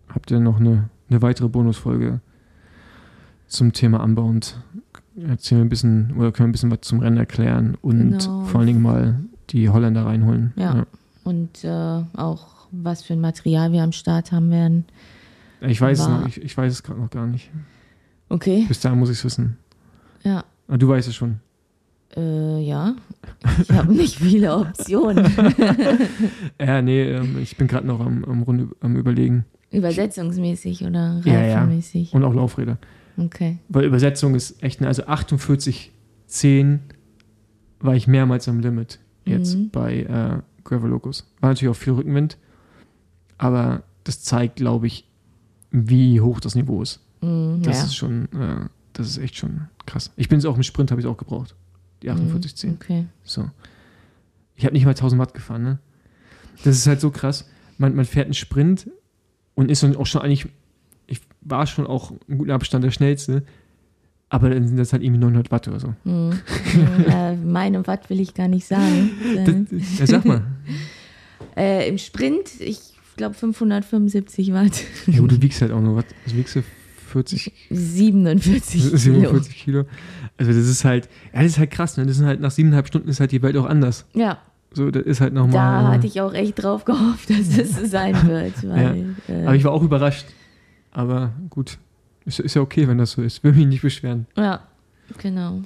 habt ihr noch eine, eine weitere Bonusfolge zum Thema Unbound. Erzählen wir ein bisschen oder können wir ein bisschen was zum Rennen erklären und Genau. vor allen Dingen mal die Holländer reinholen. Ja. Und äh, auch was für ein Material wir am Start haben werden. Ich weiß es noch, ich, ich weiß es gerade noch gar nicht. Okay. Bis dahin muss ich es wissen. Ja. Aber du weißt es schon. Äh, ja. Ich habe nicht viele Optionen. Ja, nee, ähm, ich bin gerade noch am, am, Runde, am überlegen. Übersetzungsmäßig oder Ja, ja. reifenmäßig? Und auch Laufräder. Okay. Weil Übersetzung ist echt, eine- also 48, 10 war ich mehrmals am Limit jetzt Mhm. bei äh, Gravel Locus. War natürlich auch viel Rückenwind, aber das zeigt, glaube ich, wie hoch das Niveau ist. Mhm, Das ja. ist schon, äh, das ist echt schon krass. Ich bin es auch im Sprint, habe ich auch gebraucht. Die 48, 10. Mhm, Okay. So. Ich habe nicht mal 1000 Watt gefahren, ne? Das ist halt so krass. Man, man fährt einen Sprint und ist dann auch schon eigentlich, ich war schon auch im guten Abstand der schnellste, aber dann sind das halt irgendwie 900 Watt oder so. Mhm, äh, meine Watt will ich gar nicht sagen. Das, ja, sag mal. Äh, Im Sprint, ich glaube 575 Watt. Ja, gut, du wiegst halt auch nur was. Was wiegst du? 40, 47 Kilo. 47 Kilo. Also das ist halt, ja, das ist halt krass, ne? Das sind halt nach siebeneinhalb Stunden ist halt die Welt auch anders. Ja, So, das ist halt nochmal. da hatte ich auch echt drauf gehofft, dass es so sein wird. Weil, äh, Aber ich war auch überrascht. Aber gut, ist, ist ja okay, wenn das so ist. Will mich nicht beschweren. ja, genau.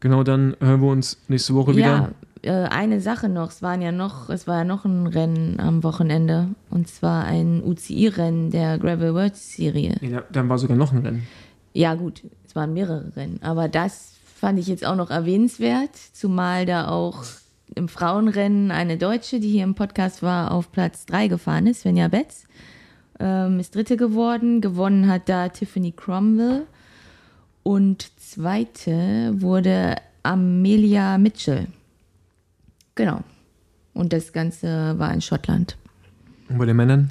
Genau, dann hören wir uns nächste Woche wieder. Ja, äh, eine Sache noch. Es waren ja noch, es war ja noch ein Rennen am Wochenende. Und zwar ein UCI-Rennen der Gravel World Serie. Da, dann war sogar noch ein Rennen. Ja, gut, es waren mehrere Rennen. Aber das fand ich jetzt auch noch erwähnenswert, zumal da auch im Frauenrennen eine Deutsche, die hier im Podcast war, auf Platz 3 gefahren ist, Svenja Betz. Ähm, ist Dritte geworden. Gewonnen hat da Tiffany Cromwell. Und Zweite wurde Amelia Mitchell. Genau. Und das Ganze war in Schottland. Und bei den Männern?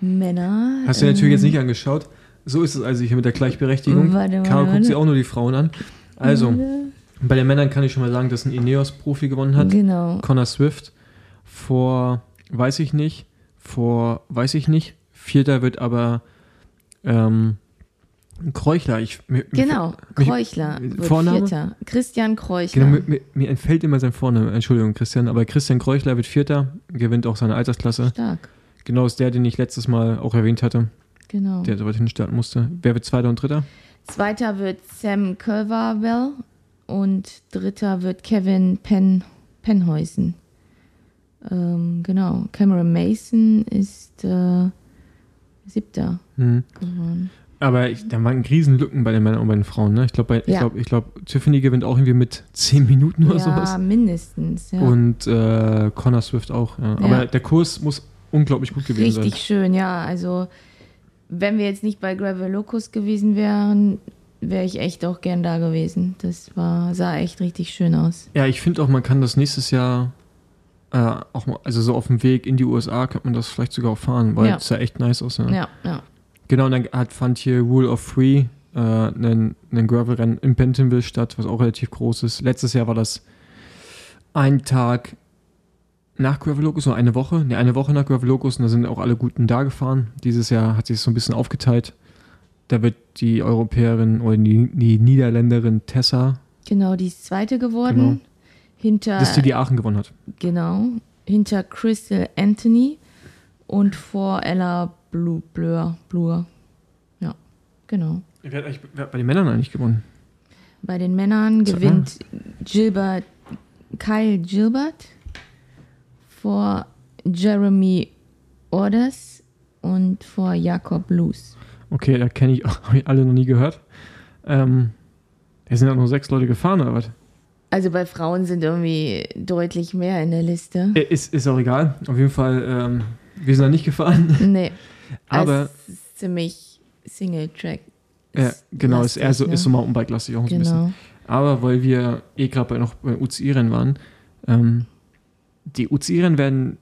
Männer. Hast du dir natürlich ähm, jetzt nicht angeschaut. So ist es also hier mit der Gleichberechtigung. Warte, warte, Caro guckt warte. sich auch nur die Frauen an. Also, bei den Männern kann ich schon mal sagen, dass ein Ineos-Profi gewonnen hat. Genau. Connor Swift. Vor, weiß ich nicht. Vor, weiß ich nicht. Vierter wird aber ähm, Kreuchler. Ich, mir, Genau, mich- Kreuchler Vorname? Vierter. Christian Kreuchler. Genau, mir, mir, entfällt immer sein Vorname. Entschuldigung, Christian. Aber Christian Kreuchler wird Vierter, gewinnt auch seine Altersklasse. Stark, Genau ist der, den ich letztes Mal auch erwähnt hatte, genau. der so weit hinten starten musste. Wer wird Zweiter und Dritter? Zweiter wird Sam Culverwell und dritter wird Kevin Pen Penhuysen. Ähm, genau, Cameron Mason ist äh, siebter Hm. geworden. Aber ich, da waren Riesenlücken bei den Männern und bei den Frauen. Ne? Ich glaube, ich Ja. glaube, ich glaub, Tiffany gewinnt auch irgendwie mit 10 Minuten oder ja, sowas. mindestens. Ja. Und äh, Connor Swift auch. Ja. Aber der Kurs muss unglaublich gut gewesen Richtig schön, ja. Also, wenn wir jetzt nicht bei Gravel Locus gewesen wären, wäre ich echt auch gern da gewesen. Das war, sah echt richtig schön aus. sein. Ja, ich finde auch, man kann das nächstes Jahr äh, auch mal, also so auf dem Weg in die USA, kann man das vielleicht sogar auch fahren, weil es sah echt nice aus. Ja. Ja, ja. Genau, und dann hat, fand hier Rule of Three äh, einen, einen Gravel-Rennen in Bentonville statt, was auch relativ groß ist. Letztes Jahr war das ein Tag nach Gravel Locus, oder eine Woche, ne, eine Woche nach Gravel Locus und da sind auch alle Guten da gefahren. Dieses Jahr hat sich so ein bisschen aufgeteilt. Da wird die Europäerin oder die, die Niederländerin Tessa, Genau, die ist zweite geworden. Genau. Hinter, das ist die, die Aachen gewonnen hat. genau, hinter Crystal Anthony und vor Ella Blue, Blur, Blur. Ja, genau. Wer hat, eigentlich, wer hat bei den Männern eigentlich gewonnen? Bei den Männern So, gewinnt Gilbert, Kyle Gilbert vor Jeremy Orders und vor Jakob Luz. Okay, da kenne ich, habe ich alle noch nie gehört. Ähm, da sind ja nur sechs Leute gefahren, oder was? Also bei Frauen sind irgendwie deutlich mehr in der Liste. Äh, Ist, ist auch egal. Auf jeden Fall, ähm, wir sind da nicht gefahren. Nee. Aber, ist ziemlich Single-Track. ja, genau, ist eher so, lastig, ist so ne? Mountainbike-lastig auch ein bisschen. Genau. Aber weil wir eh gerade noch bei UCI-Rennen waren, ähm, die UCI-Rennen werden,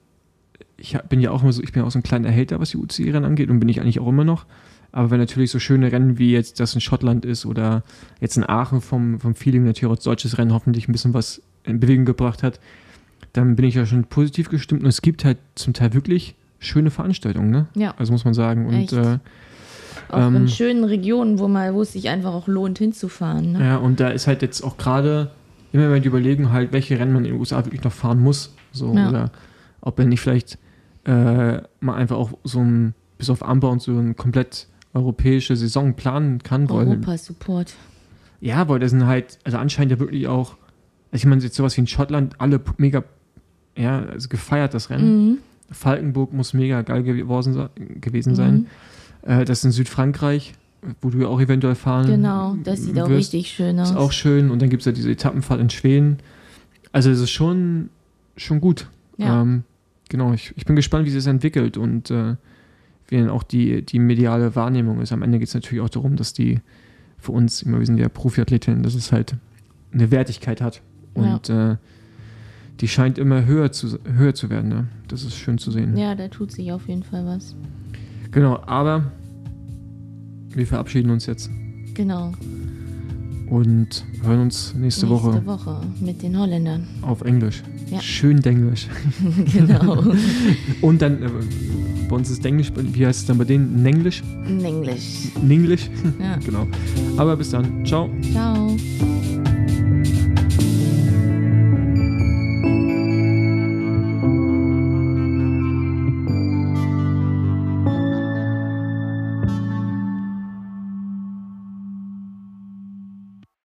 ich bin ja auch immer so, ich bin ja auch so ein kleiner Hater, was die UCI-Rennen angeht und bin ich eigentlich auch immer noch. Aber wenn natürlich so schöne Rennen wie jetzt das in Schottland ist oder jetzt in Aachen vom, vom Feeling natürlich auch als deutsches Rennen hoffentlich ein bisschen was in Bewegung gebracht hat, dann bin ich ja schon positiv gestimmt und es gibt halt zum Teil wirklich schöne Veranstaltungen, ne? Ja. Also muss man sagen. Und äh, Auch Ähm, in schönen Regionen, wo, man, wo es sich einfach auch lohnt, hinzufahren. Ne? Ja, und da ist halt jetzt auch gerade immer mal die Überlegung halt, welche Rennen man in den USA wirklich noch fahren muss. So, Ja. Oder ob er nicht vielleicht äh, mal einfach auch so ein, bis auf Amber und so eine komplett europäische Saison planen kann. Europa-Support. ja, weil das sind halt, also anscheinend ja wirklich auch, also ich meine, jetzt sowas wie in Schottland, alle mega, ja, also gefeiert das Rennen. Mhm. Falkenburg muss mega geil gewesen, gewesen sein. Mhm. Äh, das ist in Südfrankreich, wo du ja auch eventuell fahren Genau, das sieht auch wirst. richtig schön aus. Ist auch schön. Und dann gibt es ja diese Etappenfahrt in Schweden. Also es ist schon, schon gut. Ja. Ähm, genau, ich, ich bin gespannt, wie sich das entwickelt und äh, wie dann auch die, die mediale Wahrnehmung ist. Am Ende geht es natürlich auch darum, dass die für uns, immer wir sind ja Profiathletinnen, dass es halt eine Wertigkeit hat. Und äh, die scheint immer höher zu, höher zu werden. Ne? Das ist schön zu sehen. ja, da tut sich auf jeden Fall was. Genau, aber wir verabschieden uns jetzt Genau. und hören uns nächste, Woche Nächste Woche mit den Holländern. auf Englisch. Ja. Schön Denglisch. genau. Und dann, äh, bei uns ist Englisch, wie heißt es dann bei denen? Nenglisch? In Englisch. Ninglisch? Ja. genau. Aber bis dann. Ciao. Ciao.